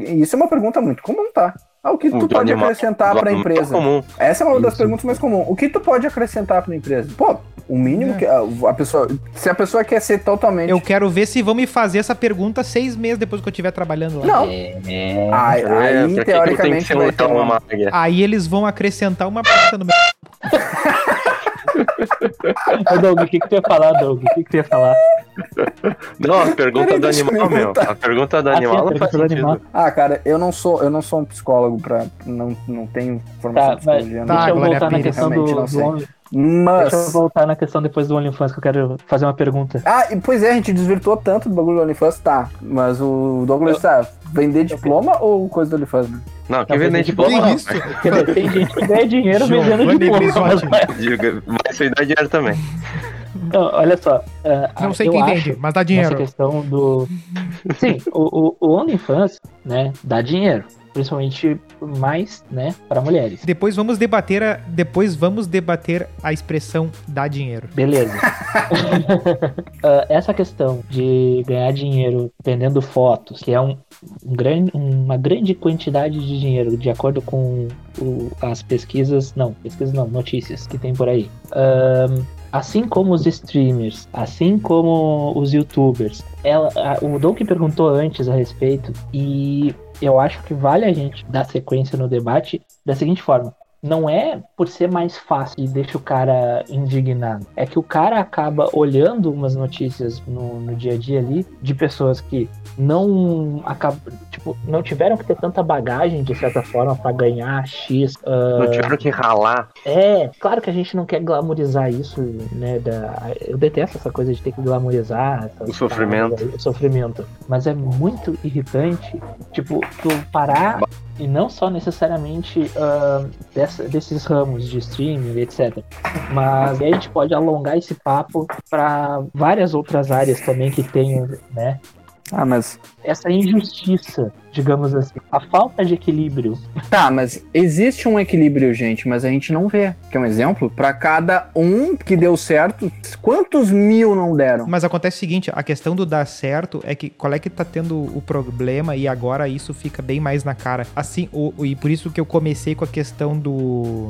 Isso é uma pergunta muito comum, tá? Ah, o que tu Do pode animal- acrescentar para a empresa? comum. Essa é uma das Isso. perguntas mais comuns. O que tu pode acrescentar para a empresa? Pô, o mínimo É. que a, a pessoa, se a pessoa quer ser totalmente Eu quero ver se vão me fazer essa pergunta seis meses depois que eu estiver trabalhando lá. Não. É. Aí, É, aí, pra que que tenho que teoricamente vai um ter uma... uma? Aí eles vão acrescentar uma p no meu. Ô, Doug, o que, que tu ia falar, Doug? O que, que tu ia falar? Não, a pergunta Peraí, do animal, meu. A pergunta do Ah, sim, animal a não faz pergunta do sentido. animal. Ah, cara, eu não sou, eu não sou um psicólogo para não, não tenho formação Tá, de psicologia. mas não. Tá, deixa eu voltar na questão do, do homem, Mas. Deixa eu voltar na questão depois do OnlyFans, que eu quero fazer uma pergunta. Ah, pois é, a gente desvirtuou tanto do bagulho do OnlyFans, tá. Mas o Douglas tá, vender diploma ou coisa do OnlyFans, né? Não, quem Não, vende mas diploma não. isso? Quer dizer, tem gente que ganha dinheiro vendendo diploma. Mas- Diga, Mas isso aí dá dinheiro também. Não, olha só. é, Não sei eu quem acho vende, mas dá dinheiro. questão do. Sim, o, o, o OnlyFans, né, dá dinheiro. Principalmente mais, né, para mulheres. Depois vamos debater a, depois vamos debater a expressão dá dinheiro. Beleza. Ah, essa questão de ganhar dinheiro vendendo fotos, que é um, um grande, uma grande quantidade de dinheiro, de acordo com o- as pesquisas, não, pesquisas não, notícias que tem por aí. Ahn, assim como os streamers, assim como os youtubers, ela, a- o Doug perguntou antes a respeito e eu acho que vale a gente dar sequência no debate da seguinte forma não é por ser mais fácil e deixa o cara indignado. É que o cara acaba olhando umas notícias no, no dia a dia ali de pessoas que não acabam, tipo, não tiveram que ter tanta bagagem de certa forma para ganhar X. ah, Não tiveram que ralar. é, claro que a gente não quer glamorizar isso, né? Da, eu detesto essa coisa de ter que glamorizar O sofrimento. paradas o sofrimento. Mas é muito irritante, tipo, tu parar e não só necessariamente ah, dessa- desses ramos de streaming, etc. Mas aí a gente pode alongar esse papo para várias outras áreas também que tem, né? Ah, mas. Essa injustiça, digamos assim, a falta de equilíbrio Tá, mas existe um equilíbrio, gente, mas a gente não vê. Quer um exemplo? Pra cada um que deu certo, quantos mil não deram? Mas acontece o seguinte, a questão do dar certo é que qual é que tá tendo o problema e agora isso fica bem mais na cara. Assim, o, o- e por isso que eu comecei com a questão do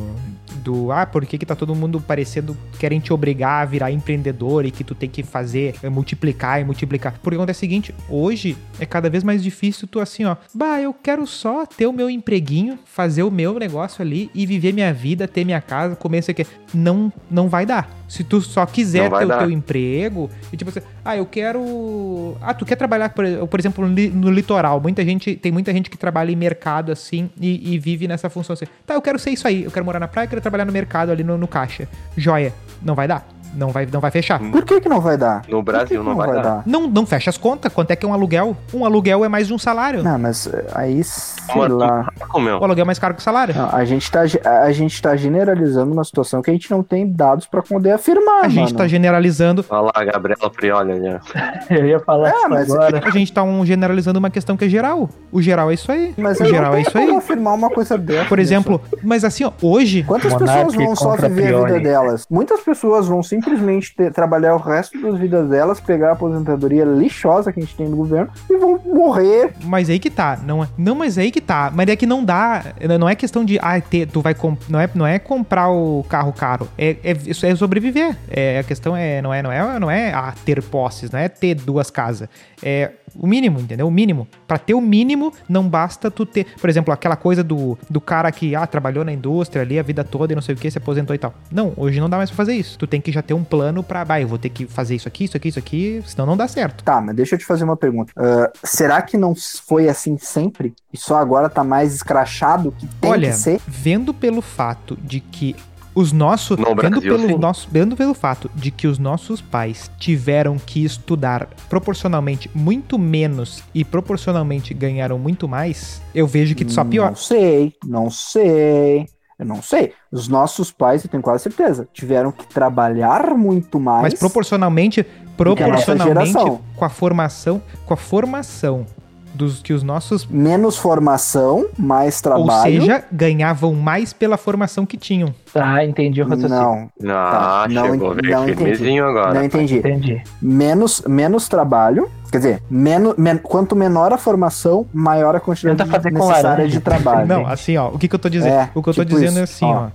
do ah, por que que tá todo mundo parecendo querem te obrigar a virar empreendedor e que tu tem que fazer é, multiplicar e multiplicar. Porque acontece o seguinte, hoje é cada vez mais difícil tu assim, ó, bah, eu quero só ter o meu empreguinho, fazer o meu negócio ali e viver minha vida, ter minha casa, comer isso aqui. Não não vai dar. Se tu só quiser ter o dar. teu emprego e tipo assim, ah, eu quero, ah, tu quer trabalhar por, por exemplo no litoral. Muita gente tem muita gente que trabalha em mercado assim e, e vive nessa função assim. Tá, eu quero ser isso aí. Eu quero morar na praia, eu quero trabalhar no mercado ali no, no caixa. Joia, não vai dar. Não vai, não vai fechar. Por que que não vai dar? No Por que Brasil que não vai dar. Não, não fecha as contas. Quanto é que é um aluguel? Um aluguel é mais de um salário. Não, mas eh, aí, sei Mano, lá. O aluguel é mais caro que o salário. Não, a, gente tá, a gente tá generalizando uma situação que a gente não tem dados pra poder afirmar, a gente mano. tá generalizando. Olha lá, a Gabriela Prioli ó. Eu ia falar É, isso mas- agora. A gente tá um, generalizando uma questão que é geral. O geral é isso aí. Mas o eu geral não é isso aí. como afirmar uma coisa dessa. Por exemplo, mas assim, ó, hoje Quantas Monark pessoas vão só viver a vida delas? Muitas pessoas vão simplesmente ter- trabalhar o resto das vidas delas, pegar a aposentadoria lixosa que a gente tem no governo e vão morrer. Mas aí que tá, não é, não, mas aí que tá, mas é que não dá, não é questão de, ah, ter, tu vai, comp- não é, não é comprar o carro caro, é, é, isso é sobreviver, é, a questão é, não é, não é, não é ah, ter posses, não é ter duas casas, é o mínimo, entendeu? O mínimo, Pra ter o mínimo, não basta tu ter, por exemplo, aquela coisa do, do cara que, ah, trabalhou na indústria ali a vida toda e não sei o que, se aposentou e tal, não, hoje não dá mais pra fazer isso, tu tem que já ter um plano pra, bah, eu vou ter que fazer isso aqui, isso aqui, isso aqui, senão não dá certo. Tá, mas deixa eu te fazer uma pergunta. Ah, será que não foi assim sempre? E só agora tá mais escrachado que tem Olha, que ser? vendo pelo fato de que os nossos. No vendo, Brasil, pelo sim. nosso, vendo pelo fato de que os nossos pais tiveram que estudar proporcionalmente muito menos e proporcionalmente ganharam muito mais, eu vejo que só pior. Não sei, não sei. Eu não sei. Os nossos pais, eu tenho quase certeza, tiveram que trabalhar muito mais. Mas proporcionalmente, proporcionalmente com a formação, com a formação dos que os nossos, Menos formação, mais trabalho. ou seja, ganhavam mais pela formação que tinham. Tá, entendi o raciocínio. não, Ah, Tá, não chegou, en- não entendi. agora. não entendi. Entendi. Menos, menos trabalho. Quer dizer, menos, men- quanto menor a formação, maior a quantidade Tenta fazer com necessária laranja. de trabalho. Não, assim, ó, o que, que eu tô dizendo? É, o que eu tô tipo dizendo isso, é assim, ó. ó.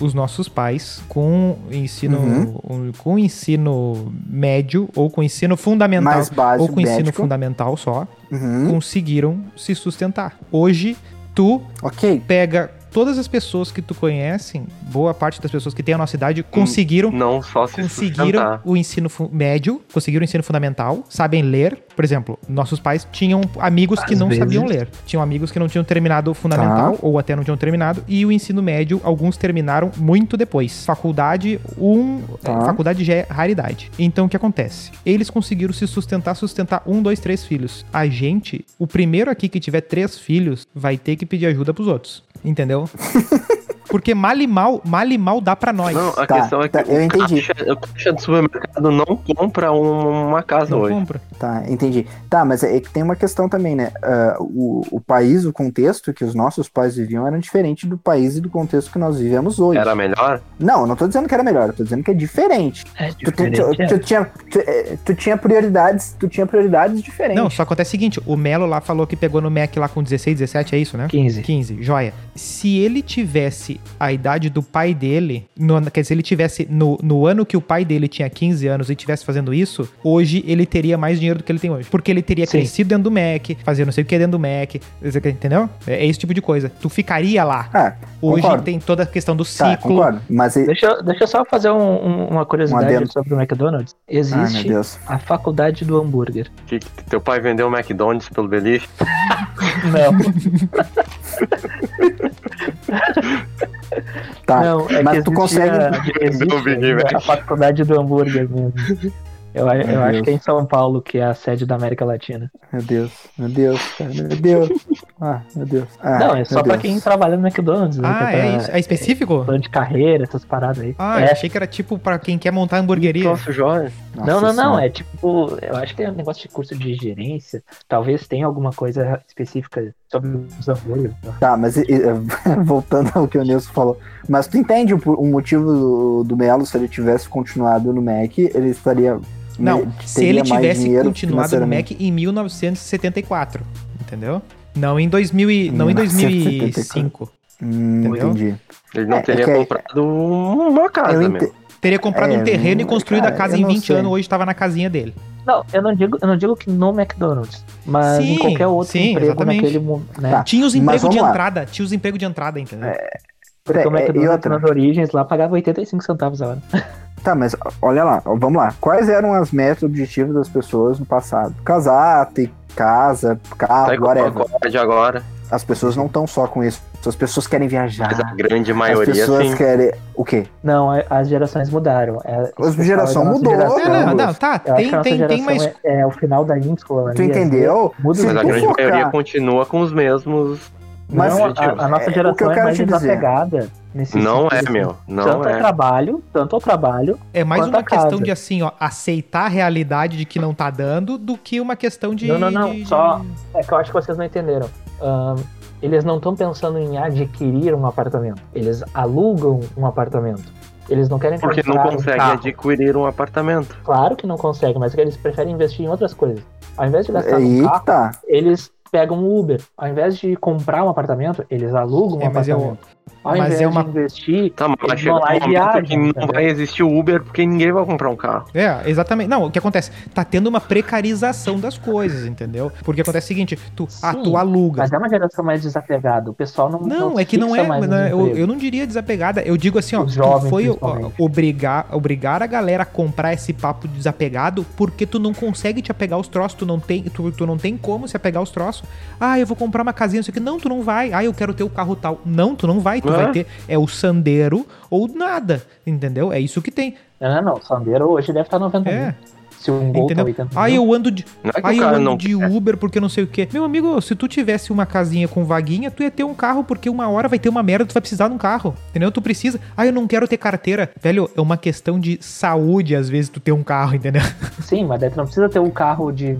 Os nossos pais, com ensino, Uhum. um- com ensino médio, ou com ensino fundamental, Mais básico, ou com ensino médico. fundamental só, Uhum, conseguiram se sustentar. Hoje, tu Ok. pega todas as pessoas que tu conhecem, boa parte das pessoas que têm a nossa idade, conseguiram Não só se conseguiram sustentar. o ensino médio, conseguiram o ensino fundamental, sabem ler. Por exemplo, nossos pais tinham amigos que Às não vezes. sabiam ler. Tinham amigos que não tinham terminado o fundamental Tá. ou até não tinham terminado. E o ensino médio, alguns terminaram muito depois. Faculdade, um. Tá. é, faculdade já é raridade. Então o que acontece? Eles conseguiram se sustentar, sustentar um, dois, três filhos. A gente, o primeiro aqui que tiver três filhos, vai ter que pedir ajuda pros outros. Entendeu? Porque mal e mal, mal e mal dá pra nós. Não, a Tá, questão é que tá, eu o, entendi. caixa, o caixa do supermercado não compra um- uma casa Não hoje. compra. Tá, entendi. Tá, mas é que tem uma questão também, né? Ah, o, o país, o contexto que os nossos pais viviam era diferente do país e do contexto que nós vivemos hoje. Era melhor? Não, eu não tô dizendo que era melhor, eu tô dizendo que é diferente. É Tu, tem- diferente. tu- é. tu tinha, tu, eh, tu tinha prioridades, tu tinha prioridades diferentes. Não, só acontece o seguinte, o Melo lá falou que pegou no Mac lá com 16, 17, é isso, né? 15. 15, joia. Se ele tivesse a idade do pai dele, no- quer dizer, se ele tivesse no, no ano que o pai dele tinha 15 anos e tivesse fazendo isso, hoje ele teria mais dinheiro do que ele tem hoje. Porque ele teria Sim. crescido dentro do Mac, fazia não sei o que dentro do Mac, entendeu? É, é esse tipo de coisa. Tu ficaria lá. Ah, Hoje concordo. tem toda a questão do Tá, ciclo. concordo. Mas. Deixa, eu- deixa eu só fazer um- um- uma Um curiosidade adendo. sobre o McDonald's. Ai, Existe Deus. a faculdade do hambúrguer. Que, que teu pai vendeu o McDonald's pelo beliche? Não, Tá. não, é mas tu consegue. a, a faculdade do hambúrguer mesmo. Eu, Meu eu acho que é em São Paulo, que é a sede da América Latina. Meu Deus, meu Deus, cara, meu Deus. Ah, meu Deus. Ah, não, é só pra Deus. quem trabalha no McDonald's. né, Ah, pra- é isso. É específico? Plano de carreira, essas paradas aí. Ah, é. eu achei que era tipo pra quem quer montar hamburgueria. Nossa, Jorge. Não, não, não. É tipo, eu acho que é um negócio de curso de gerência. Talvez tenha alguma coisa específica sobre os hambúrgueres. né? Tá, mas e, voltando ao que o Nilson falou. Mas tu entende o, o motivo do, do Melo, se ele tivesse continuado no Mac, ele estaria. Não, se ele tivesse continuado no. Mac em 1974, entendeu? Não em 2000 e, não em 1974. 2005. Hum, Entendeu? entendi. Ele não É, teria é que- comprado uma casa Eu mesmo. Teria comprado É, um terreno e construído cara, a casa em não 20 sei. anos, hoje estava na casinha dele. Não, eu não digo, eu não digo que no McDonald's, mas em Sim, qualquer outro sim, emprego exatamente. naquele momento, né? Tá. Tinha os empregos de lá. entrada, tinha os empregos de entrada, entendeu? Porque o É, é, e McDonald's outra? nas origens lá pagava 85 centavos a hora. Tá, mas olha lá, vamos lá. Quais eram as metas objetivos das pessoas no passado? Casar, ter casa, carro, Tá igual whatever. a de agora. As pessoas não estão só com isso. As pessoas querem viajar. Mas a grande As maioria, pessoas sim. querem. O quê? Não, as gerações mudaram. É, As geração mudou, geração- É, não, não, tá, tem, tem, tem mais... é, é o final da ínsula. Tu ali, entendeu? Muda Se Mas a grande focar- maioria continua com os mesmos. Mas não, a, a nossa É, o que geração eu é quero mais te dizer. desapegada nesse Não sentido, é, assim. meu. Não tanto ao é. trabalho, tanto ao trabalho. É mais uma a casa. questão de assim, ó, aceitar a realidade de que não tá dando do que uma questão de. Não, não, não, de- só- É que eu acho que vocês não entenderam. Ahn, eles não estão pensando em adquirir um apartamento. Eles alugam um apartamento. Eles não querem Porque não comprar um adquirir um apartamento. Claro que não conseguem, mas é que eles preferem investir em outras coisas. Ao invés de gastar Aí no carro, eles pegam um Uber. Ao invés de comprar um apartamento, eles alugam um É, eu- apartamento. Ao mas invés é uma- de investir, Tá, mas vai chegar um e viajam, que não entendeu? vai existir o Uber porque ninguém vai comprar um carro. É, exatamente. Não, o que acontece? Tá tendo uma precarização das coisas, entendeu? Porque acontece o seguinte, tu, ah, Sim, tu aluga. mas é uma geração mais desapegada. O pessoal não Não, se é que não é. mais nos né, eu, eu não diria desapegada. Eu digo assim, ó. Os tu foi ó, obrigar, obrigar a galera a comprar esse papo de desapegado porque tu não consegue te apegar aos troços. Tu não tem, tu, tu não tem como se apegar aos troços. Ah, eu vou comprar uma casinha, isso aqui. Não, tu não vai. Ah, eu quero ter o carro tal. Não, tu não vai. Tu É? vai ter. É o Sandeiro ou nada. Entendeu? É isso que tem. Não, não, não. O Sandero hoje deve estar 90 É. mil. Se um gol tá Entendeu? 80 mil. Ah, eu ando de. Não é que Aí o eu ando não de Uber porque não sei o quê. Meu amigo, se tu tivesse uma casinha com vaguinha, tu ia ter um carro porque uma hora vai ter uma merda, tu vai precisar de um carro. Entendeu? Tu precisa. Ah, eu não quero ter carteira. Velho, é uma questão de saúde, às vezes, tu ter um carro, entendeu? Sim, mas daí tu não precisa ter um carro de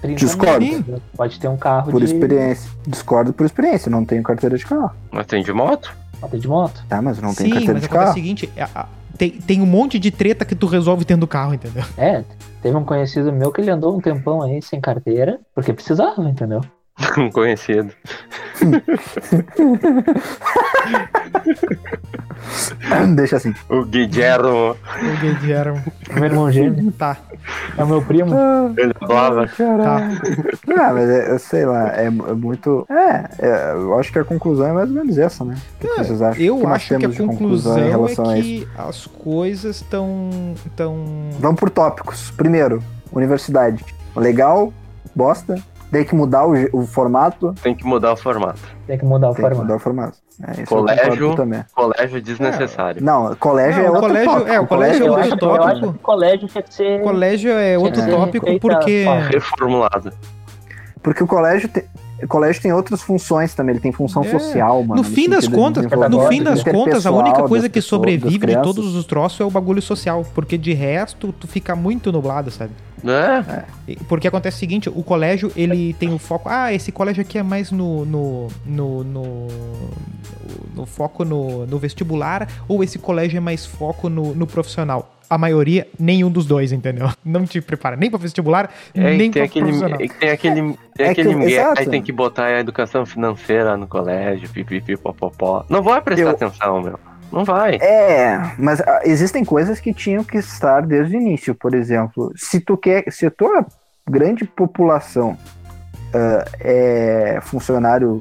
30 Discordo. mil. Pode ter um carro Por de... experiência. Discordo por experiência, não tenho carteira de carro. Mas tem de moto? Até de moto. Tá, mas não tenho Sim, carteira mas de o carro. seguinte: é, a- tem, tem um monte de treta que tu resolve tendo carro, entendeu? É, teve um conhecido meu que ele andou um tempão aí sem carteira, porque precisava, entendeu? Um conhecido. Deixa assim. O Guilhermo, O Guilherme. Meu irmão gêmeo. Tá, É o meu primo. ele falava. tá. Ah, mas é, eu sei lá, é, é muito. É, é, eu acho que a conclusão é mais ou menos essa, né? O que que vocês acham? Eu que nós acho que a temos de conclusão em é relação a isso? que as coisas estão. Tão... Vamos por tópicos. Primeiro, universidade. Legal, bosta. Tem que mudar o, o formato. Tem que mudar o formato. Tem que mudar o Tem que formato. mudar o formato. É, Colégio. também. Colégio desnecessário. Não, colégio Não, é outro colégio- tópico. é, o colégio é Eu outro que- tópico. acho que colégio tinha que ser. Colégio é outro tópico porque. Reformulado. Porque o colégio tem. O colégio tem outras funções também, ele tem função É. social, mano. No fim das contas, no fim das contas, a única coisa que pessoas, sobrevive de todos os troços é o bagulho social. Porque de resto, tu fica muito nublado, sabe? É, E- Porque acontece o seguinte, o colégio, ele tem o foco. Ah, esse colégio aqui é mais no. no. no. no, no foco no, no vestibular, ou esse colégio é mais foco no, no profissional. A maioria, nenhum dos dois, entendeu? Não te prepara nem pra vestibular, é nem tem pra aquele, profissional. é que tem aquele, tem É que- aquele exato. aí tem que botar a educação financeira no colégio, pipipi, popopó. Não vai prestar Eu- atenção, meu. Não vai. É, mas ah, existem coisas que tinham que estar desde o início. Por exemplo, se tu quer, se a tua grande população ah, é funcionário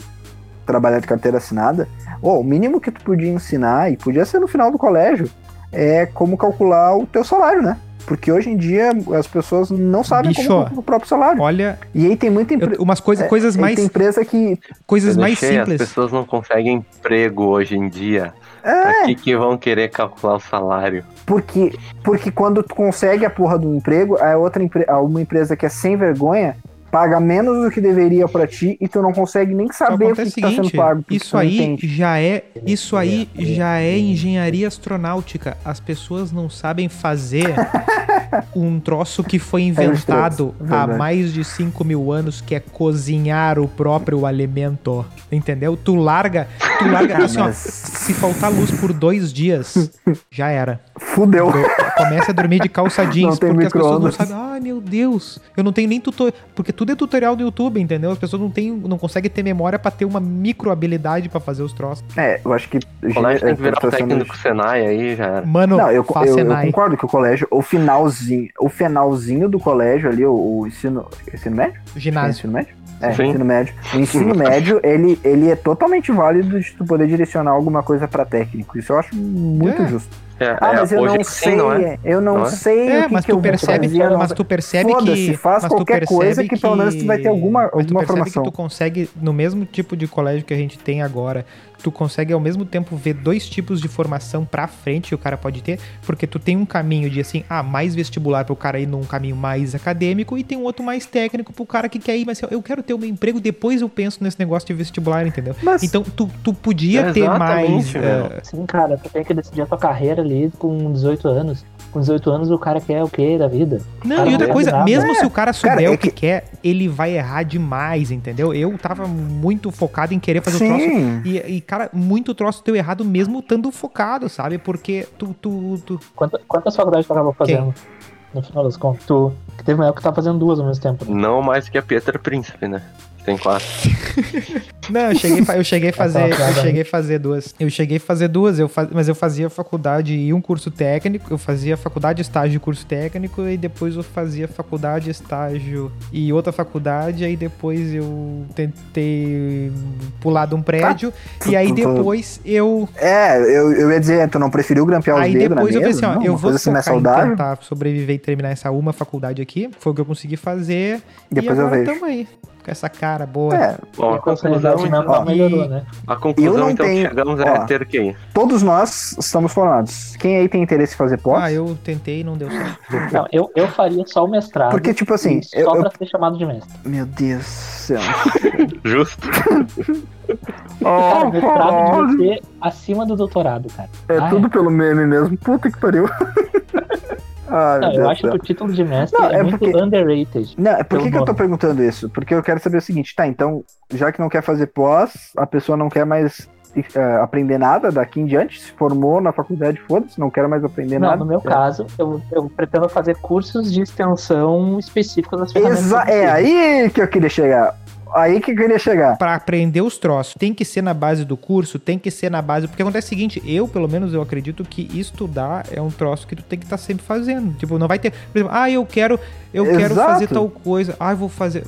trabalhar de carteira assinada, ô, o mínimo que tu podia ensinar, e podia ser no final do colégio, é como calcular o teu salário, né? Porque hoje em dia as pessoas não sabem Bicho, como calcular o próprio salário. Olha, E aí tem muita empresa. umas coisa, coisas mais, Tem empresa que. coisas mais deixei, As simples. pessoas não conseguem emprego hoje em dia. É, Pra que, vão querer calcular o salário? Porque, porque quando tu consegue a porra do emprego, a outra a uma empresa que é sem vergonha paga menos do que deveria pra ti e tu não consegue nem saber o que, acontece que o tá sendo pago. isso aí entende. já é, isso aí já é engenharia astronáutica. As pessoas não sabem fazer um troço que foi inventado há verdade. mais de 5 mil anos, que é cozinhar o próprio alimento. Entendeu? Tu larga, tu larga assim, ó, se faltar luz por dois dias, já era. Fudeu. Começa a dormir de calça jeans, Não tem porque as pessoas não sabem. Ai, meu Deus, eu não tenho nem tutorial. Porque tudo é tutorial do YouTube, entendeu? As pessoas não, têm, não conseguem ter memória pra ter uma micro habilidade pra fazer os troços. É, eu acho que. O colégio tem que virar tá um sendo- técnico Senai aí, já era. Mano, Não, eu, eu, eu concordo que o colégio, o finalzinho, o finalzinho do colégio ali, o, o ensino. Ensino médio? É Ginásio. ensino médio? É, Sim. ensino médio. O ensino médio, ele, ele é totalmente válido de tu poder direcionar alguma coisa pra técnico. Isso eu acho muito É. justo. É, Ah, é, mas eu não é sei, não é? eu não, Não é? sei É, o que, mas que eu tu vou percebe, fazer, mas tu percebe que. faz mas tu qualquer coisa percebe que pelo menos tu vai ter alguma- mas tu alguma percebe formação. que tu consegue, no mesmo tipo de colégio que a gente tem agora, tu consegue ao mesmo tempo ver dois tipos de formação pra frente que o cara pode ter, porque tu tem um caminho de assim, ah, mais vestibular pro cara ir num caminho mais acadêmico e tem um outro mais técnico pro cara que quer ir, mas assim, eu quero ter o meu emprego, depois eu penso nesse negócio de vestibular, entendeu? Mas- Então tu, tu podia É ter mais. eh. Sim, cara, tu tem que decidir a tua carreira ali com 18 anos. Com 18 anos o cara quer o quê da vida? Não, e outra não coisa, é nada. mesmo se o cara souber Cara, é o que, que- quer, ele vai errar demais, entendeu? Eu tava muito focado em querer fazer o troço. Sim. E, e, cara, muito troço deu errado mesmo estando focado, sabe? Porque tu. tu, tu... Quanta- quantas faculdades tu acabou fazendo? No final das contas. Tu, que teve uma época que tava fazendo duas ao mesmo tempo. né? Não mais que a Pietra Príncipe, né? Tem quatro. Não, eu cheguei, eu cheguei a fazer. Eu aí. cheguei a fazer duas. Eu cheguei a fazer duas, eu faz, mas eu fazia faculdade e um curso técnico. Eu fazia faculdade, estágio e curso técnico. E depois eu fazia faculdade, estágio e outra faculdade. Aí depois eu tentei pular de um prédio. e aí tu- tu- depois eu É, eu, eu ia dizer, tu não preferiu grampear os Aí dedos na depois eu mesa? pensei, ó, Não, eu vou assim mais focar tentar sobreviver e terminar essa uma faculdade aqui. Foi o que eu consegui fazer. Depois e eu agora veio. tamo aí. Com essa cara boa. É, Bom, a a conclusão, mental ó, melhorou, né? a Eu conclusão então que tenho- chegamos é ó. ter QI. todos nós estamos formados. Quem aí tem interesse em fazer pós? Ah, eu tentei e não deu certo. Não, eu, eu faria só o mestrado. Porque, tipo assim, eu- só eu- pra ser chamado de mestre. Meu Deus do céu. Justo. Cara, o mestrado devia ser acima do doutorado, cara. É Ah, tudo pelo meme mesmo. Puta que pariu. Meu Não, Deus eu acho que céu. o título de mestre Não, é, é muito porque- underrated. Não, é por que, que eu tô perguntando isso? Porque eu quero saber o seguinte, tá, então, já que não quer fazer pós, a pessoa não quer mais eh, aprender nada daqui em diante, se formou na faculdade, foda-se, não quero mais aprender Não, nada. no meu caso, eu, eu pretendo fazer cursos de extensão específicos das ferramentas. Exa é aí que eu queria chegar. Aí que eu queria chegar. Pra aprender os troços, tem que ser na base do curso, tem que ser na base. Porque acontece o seguinte, eu, pelo menos, eu acredito que estudar é um troço que tu tem que estar sempre fazendo. Tipo, não vai ter. Por exemplo, ah, eu quero. Eu quero Exato. fazer tal coisa. Ah, eu vou fazer.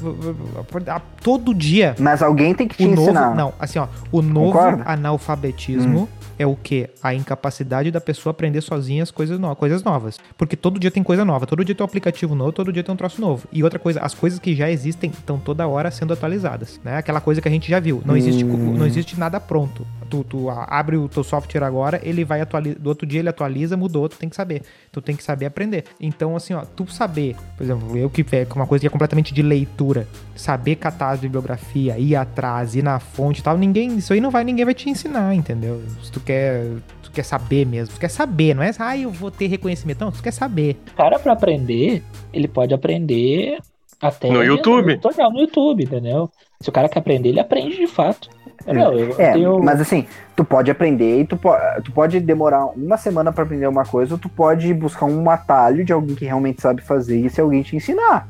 Todo dia. Mas alguém tem que te O novo. ensinar. Não, assim, ó. O novo analfabetismo. É o quê? A incapacidade da pessoa aprender sozinha as coisas, no- coisas novas. Porque todo dia tem coisa nova, todo dia tem um aplicativo novo, todo dia tem um troço novo. E outra coisa, as coisas que já existem estão toda hora sendo atualizadas, né? Aquela coisa que a gente já viu. Não existe, Hum. não existe nada pronto. Tu, tu abre o teu software agora, ele vai atualizar. Do outro dia ele atualiza, mudou, tu tem que saber. Tu tem que saber aprender. Então, assim, ó, tu saber, por exemplo, eu que é uma coisa que é completamente de leitura, saber catar as bibliografia, ir atrás, ir na fonte e tal, ninguém. Isso aí não vai, ninguém vai te ensinar, entendeu? Se tu quer. Tu quer saber mesmo, tu quer saber, não é ah, eu vou ter reconhecimento. Não, tu quer saber. O cara, pra aprender, ele pode aprender até No YouTube. tutorial no YouTube, entendeu? Se o cara quer aprender, ele aprende de fato. Meu, eu É, tenho- mas assim, tu pode aprender e tu, po- tu pode demorar uma semana pra aprender uma coisa, ou tu pode buscar um atalho de alguém que realmente sabe fazer isso e alguém te ensinar.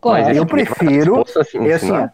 Claro, Mas eu estar prefiro- se Eu, assim, ensinar.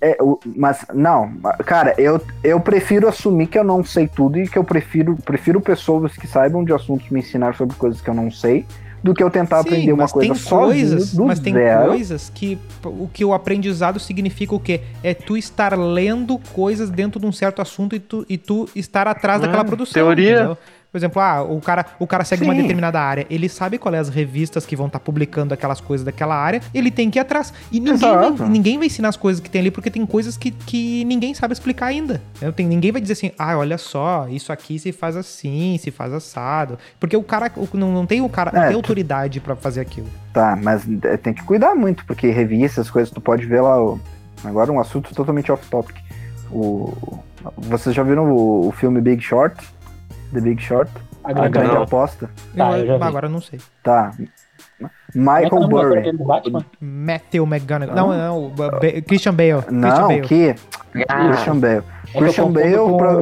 é, mas não, cara, eu, eu prefiro assumir que eu não sei tudo e que eu prefiro, prefiro pessoas que saibam de assuntos me ensinar sobre coisas que eu não sei, do que eu tentar aprender uma coisa coisas, do mas tem zero. coisas que o que o aprendizado significa o quê? É tu estar lendo coisas dentro de um certo assunto e tu, e tu estar atrás daquela Hum, produção. teoria. entendeu? Por exemplo, ah, o cara, o cara segue uma Sim. determinada área, ele sabe qual é as revistas que vão estar publicando aquelas coisas daquela área, ele tem que ir atrás. E ninguém vai, ninguém vai ensinar as coisas que tem ali, porque tem coisas que, que ninguém sabe explicar ainda. né? Tem, ninguém vai dizer assim, ah, olha só, isso aqui se faz assim, se faz assado. Porque o cara, o- não, não tem o cara, É, tem autoridade pra fazer aquilo. Tá, mas é, tem que cuidar muito, porque revistas, coisas, tu pode ver lá. agora um assunto totalmente off-topic. O, vocês já viram o, o filme Big Short? The Big Short? a A grande grande Não. aposta? Tá, eu, eu agora eu não sei. Tá. É é o Michael ator Burry. Matthew McGonagall. Não, não, o Ba- Ba- Christian Bale. Christian Não, Bale. que? Ah, Christian Bale. É Christian Bale com, pra-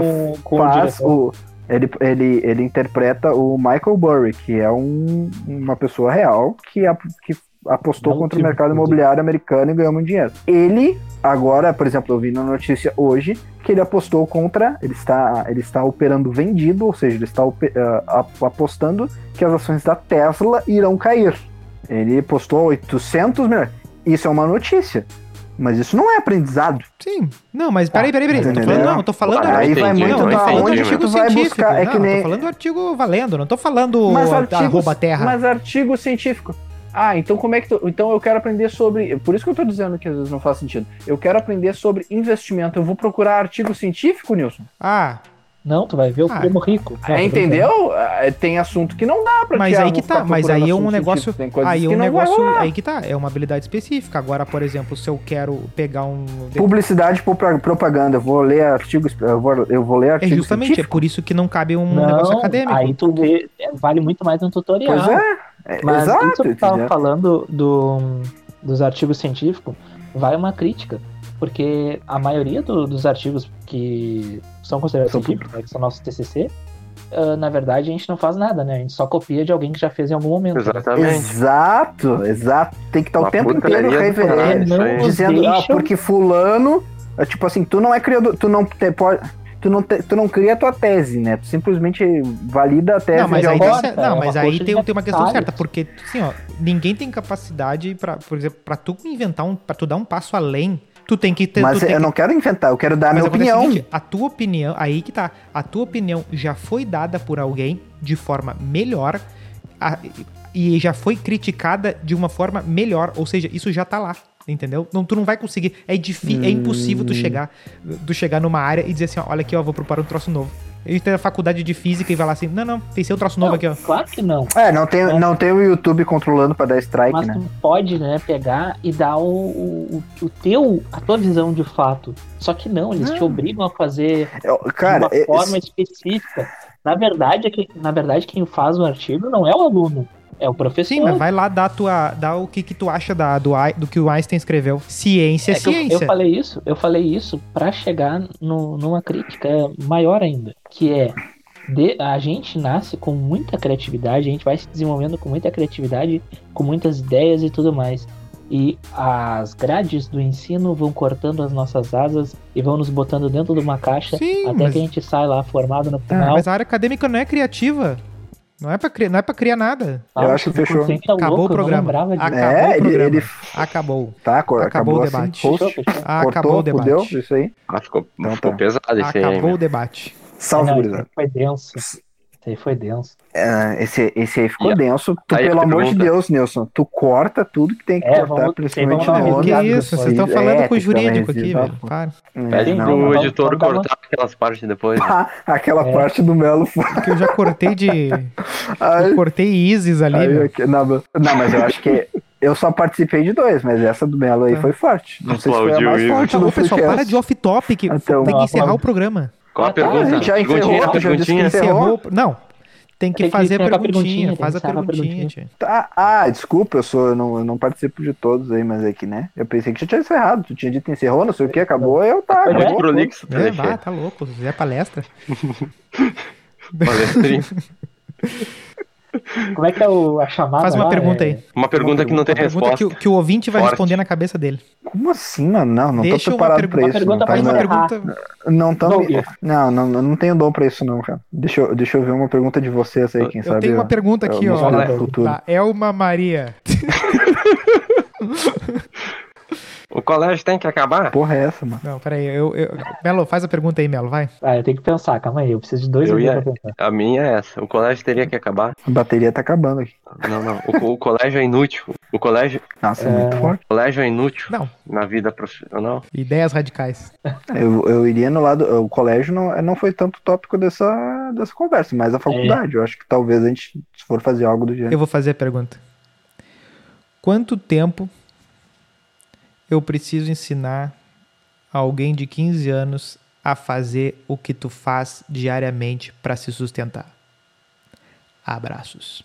com o faz diretor. o. Ele, ele, ele interpreta o Michael Burry, que é um, uma pessoa real que, ap- que apostou Não, contra o mercado imobiliário americano e ganhou muito dinheiro. Ele, agora, por exemplo, eu vi na notícia hoje que ele apostou contra. Ele está, ele está operando vendido, ou seja, ele está ap- apostando que as ações da Tesla irão cair. Ele apostou 800 milhões. Isso é uma notícia. Mas isso não é aprendizado. Sim. Não, mas peraí, peraí, peraí. Entendeu? falando, não, tô falando. Aí vai muito não, da onde que artigo tu vai científico. buscar. É não, que nem. tô falando do artigo valendo, não tô falando Mas artigos- arroba terra. Mas artigo científico. Ah, então como é que tu, então eu quero aprender sobre, por isso que eu tô dizendo que às vezes não faz sentido. Eu quero aprender sobre investimento. Eu vou procurar artigo científico, Nilson. Ah, Não, tu vai ver o Ah, primo rico. Não, tô É, entendeu? Ah, Tem assunto que não dá pra mas ah, aí que tá, mas aí é um negócio, aí é um não negócio, aí que tá, é uma habilidade específica. Agora, por exemplo, se eu quero pegar um Publicidade por propaganda. Eu vou ler artigos, eu vou, eu vou ler É artigo justamente, é científico. por isso que não cabe um Não, negócio acadêmico. aí tu vê, é, vale muito mais um tutorial. Pois é. É Mas exato. isso que eu tava entendeu? falando do, dos artigos científicos, vai uma crítica. Porque a maioria do- dos artigos que são considerados São científicos, né, que são nossos TCC, ah, na verdade a gente não faz nada, né? A gente só copia de alguém que já fez em algum momento. né? Exatamente. Exato, exato. Tem que estar o Uma tempo porcaria inteiro do reverendo. Não dizendo, ah, porque fulano, é tipo assim, tu não é criador, tu não te, pode, tu não, te- tu não cria a tua tese, né? Tu simplesmente valida a tese Não, mas aí, importa, não, é mas uma aí tem, tem uma questão certa, porque assim, ó, ninguém tem capacidade para, por exemplo, para tu inventar um, para tu dar um passo além, tu tem que ter, Mas eu que não quero inventar, eu quero dar a minha opinião. seguinte, a tua opinião, aí que tá, a tua opinião já foi dada por alguém de forma melhor a- e já foi criticada de uma forma melhor, ou seja, isso já tá lá. Entendeu? Não, tu não vai conseguir. É, difí- é impossível tu chegar, tu chegar numa área e dizer assim: ó, olha aqui, ó, vou preparar um troço novo. Gente tem a faculdade de física e vai lá assim: não, não, tem seu troço novo Não, aqui, ó. Claro que não. É, não tem, É. não tem o YouTube controlando pra dar strike, Mas né? tu pode, né, pegar e dar o, o, o teu, a tua visão de fato. Só que não, eles te obrigam a fazer Eu- Cara, de uma é- forma específica. Na verdade, é que, na verdade, quem faz o artigo não é o aluno, é o professor. Sim, mas vai lá dar, tua, dar o que, que tu acha da, do, do que o Einstein escreveu. Ciência é, É que eu, ciência. eu falei isso, eu falei isso para chegar no- numa crítica maior ainda, que é de- a gente nasce com muita criatividade, a gente vai se desenvolvendo com muita criatividade, com muitas ideias e tudo mais. e as grades do ensino vão cortando as nossas asas e vão nos botando dentro de uma caixa Sim, até mas- que a gente sai lá formado no Tá, final. mas a área acadêmica não é criativa. Não é pra criar, não é pra criar nada. Ah, Eu acho que fechou. É Acabou louco, o programa. Acabou É, o ele- programa. ele- Acabou. Tá, co- Acabou o acabou assim, debate. post. Fechou, fechou. Acabou Cortou, o debate. fudeu, isso aí. Ah, ficou, Então ficou tá. pesado esse aí. Acabou né? o debate. Salve, gurizada. foi denso. Esse aí foi denso. É, esse, esse aí ficou denso. Tu, aí pelo amor de. Deus, Nilson, tu corta tudo que tem que É, cortar, vamos- principalmente vamos. Que isso, vocês É, estão falando tem com o jurídico aqui, velho. Para. Pede É, Não, pro editor cortar aquelas partes depois. Ah, aquela É. parte do Melo foi. Que eu já cortei de. Ai, Eu cortei Isis ali, ai, não, mas- não, mas eu acho que eu só participei de dois, mas essa do Melo aí Tá. foi forte. Não sei se foi a Aplaudiu mais forte do pessoal, para de off-topic. Então, tem que encerrar não. o programa. Qual a Ah, tá, pergunta? a gente já encerrou, Perguntinha, já que perguntinha. encerrou. Não. Tem que Tem que fazer a encerrar a perguntinha. Faz a que perguntinha, perguntinha. tia. Tá, ah, desculpa, eu sou, eu não, eu não participo de todos aí, mas é que, né? Eu pensei que já tinha encerrado. Tu tinha dito encerrou, não sei o que, acabou, eu tá, Muito Muito prolixo, tá, É, vá, tá louco. Fizer palestra. Palestrinha. Como é que é o, a chamada? Faz uma lá? pergunta É- aí. Uma pergunta que não tem Uma pergunta resposta. que, o- que o ouvinte vai Forte. responder na cabeça dele. Como assim, mano? Não, não Deixa tô uma preparado pergunta- pra uma isso. pergunta Não, tá, uma pergunta. não, tão, Não, não, não, não, tenho dom pra isso não, cara. Deixa eu, deixa eu ver uma pergunta de vocês aí, quem Eu sabe. tenho uma pergunta eu- aqui, eu ó. Elma Maria. O colégio tem que acabar? Porra é essa, mano? Não, peraí. Eu, eu... Melo, faz a pergunta aí, Melo, vai. Ah, eu tenho que pensar, calma aí. Eu preciso de dois Eu minutos ia- pra pensar. A minha é essa. O colégio teria que acabar? A bateria tá acabando aqui. Não, não. O, o colégio é inútil. O colégio, Nossa, é, É. muito forte. o colégio é inútil Não. na vida profissional. Ideias radicais. Eu, eu iria no lado. O colégio não, não foi tanto tópico dessa, dessa conversa, mas a faculdade. Eu acho que talvez a gente, se for fazer algo do gênero. Eu vou fazer a pergunta. Quanto tempo eu preciso ensinar alguém de 15 anos a fazer o que tu faz diariamente para se sustentar? Abraços.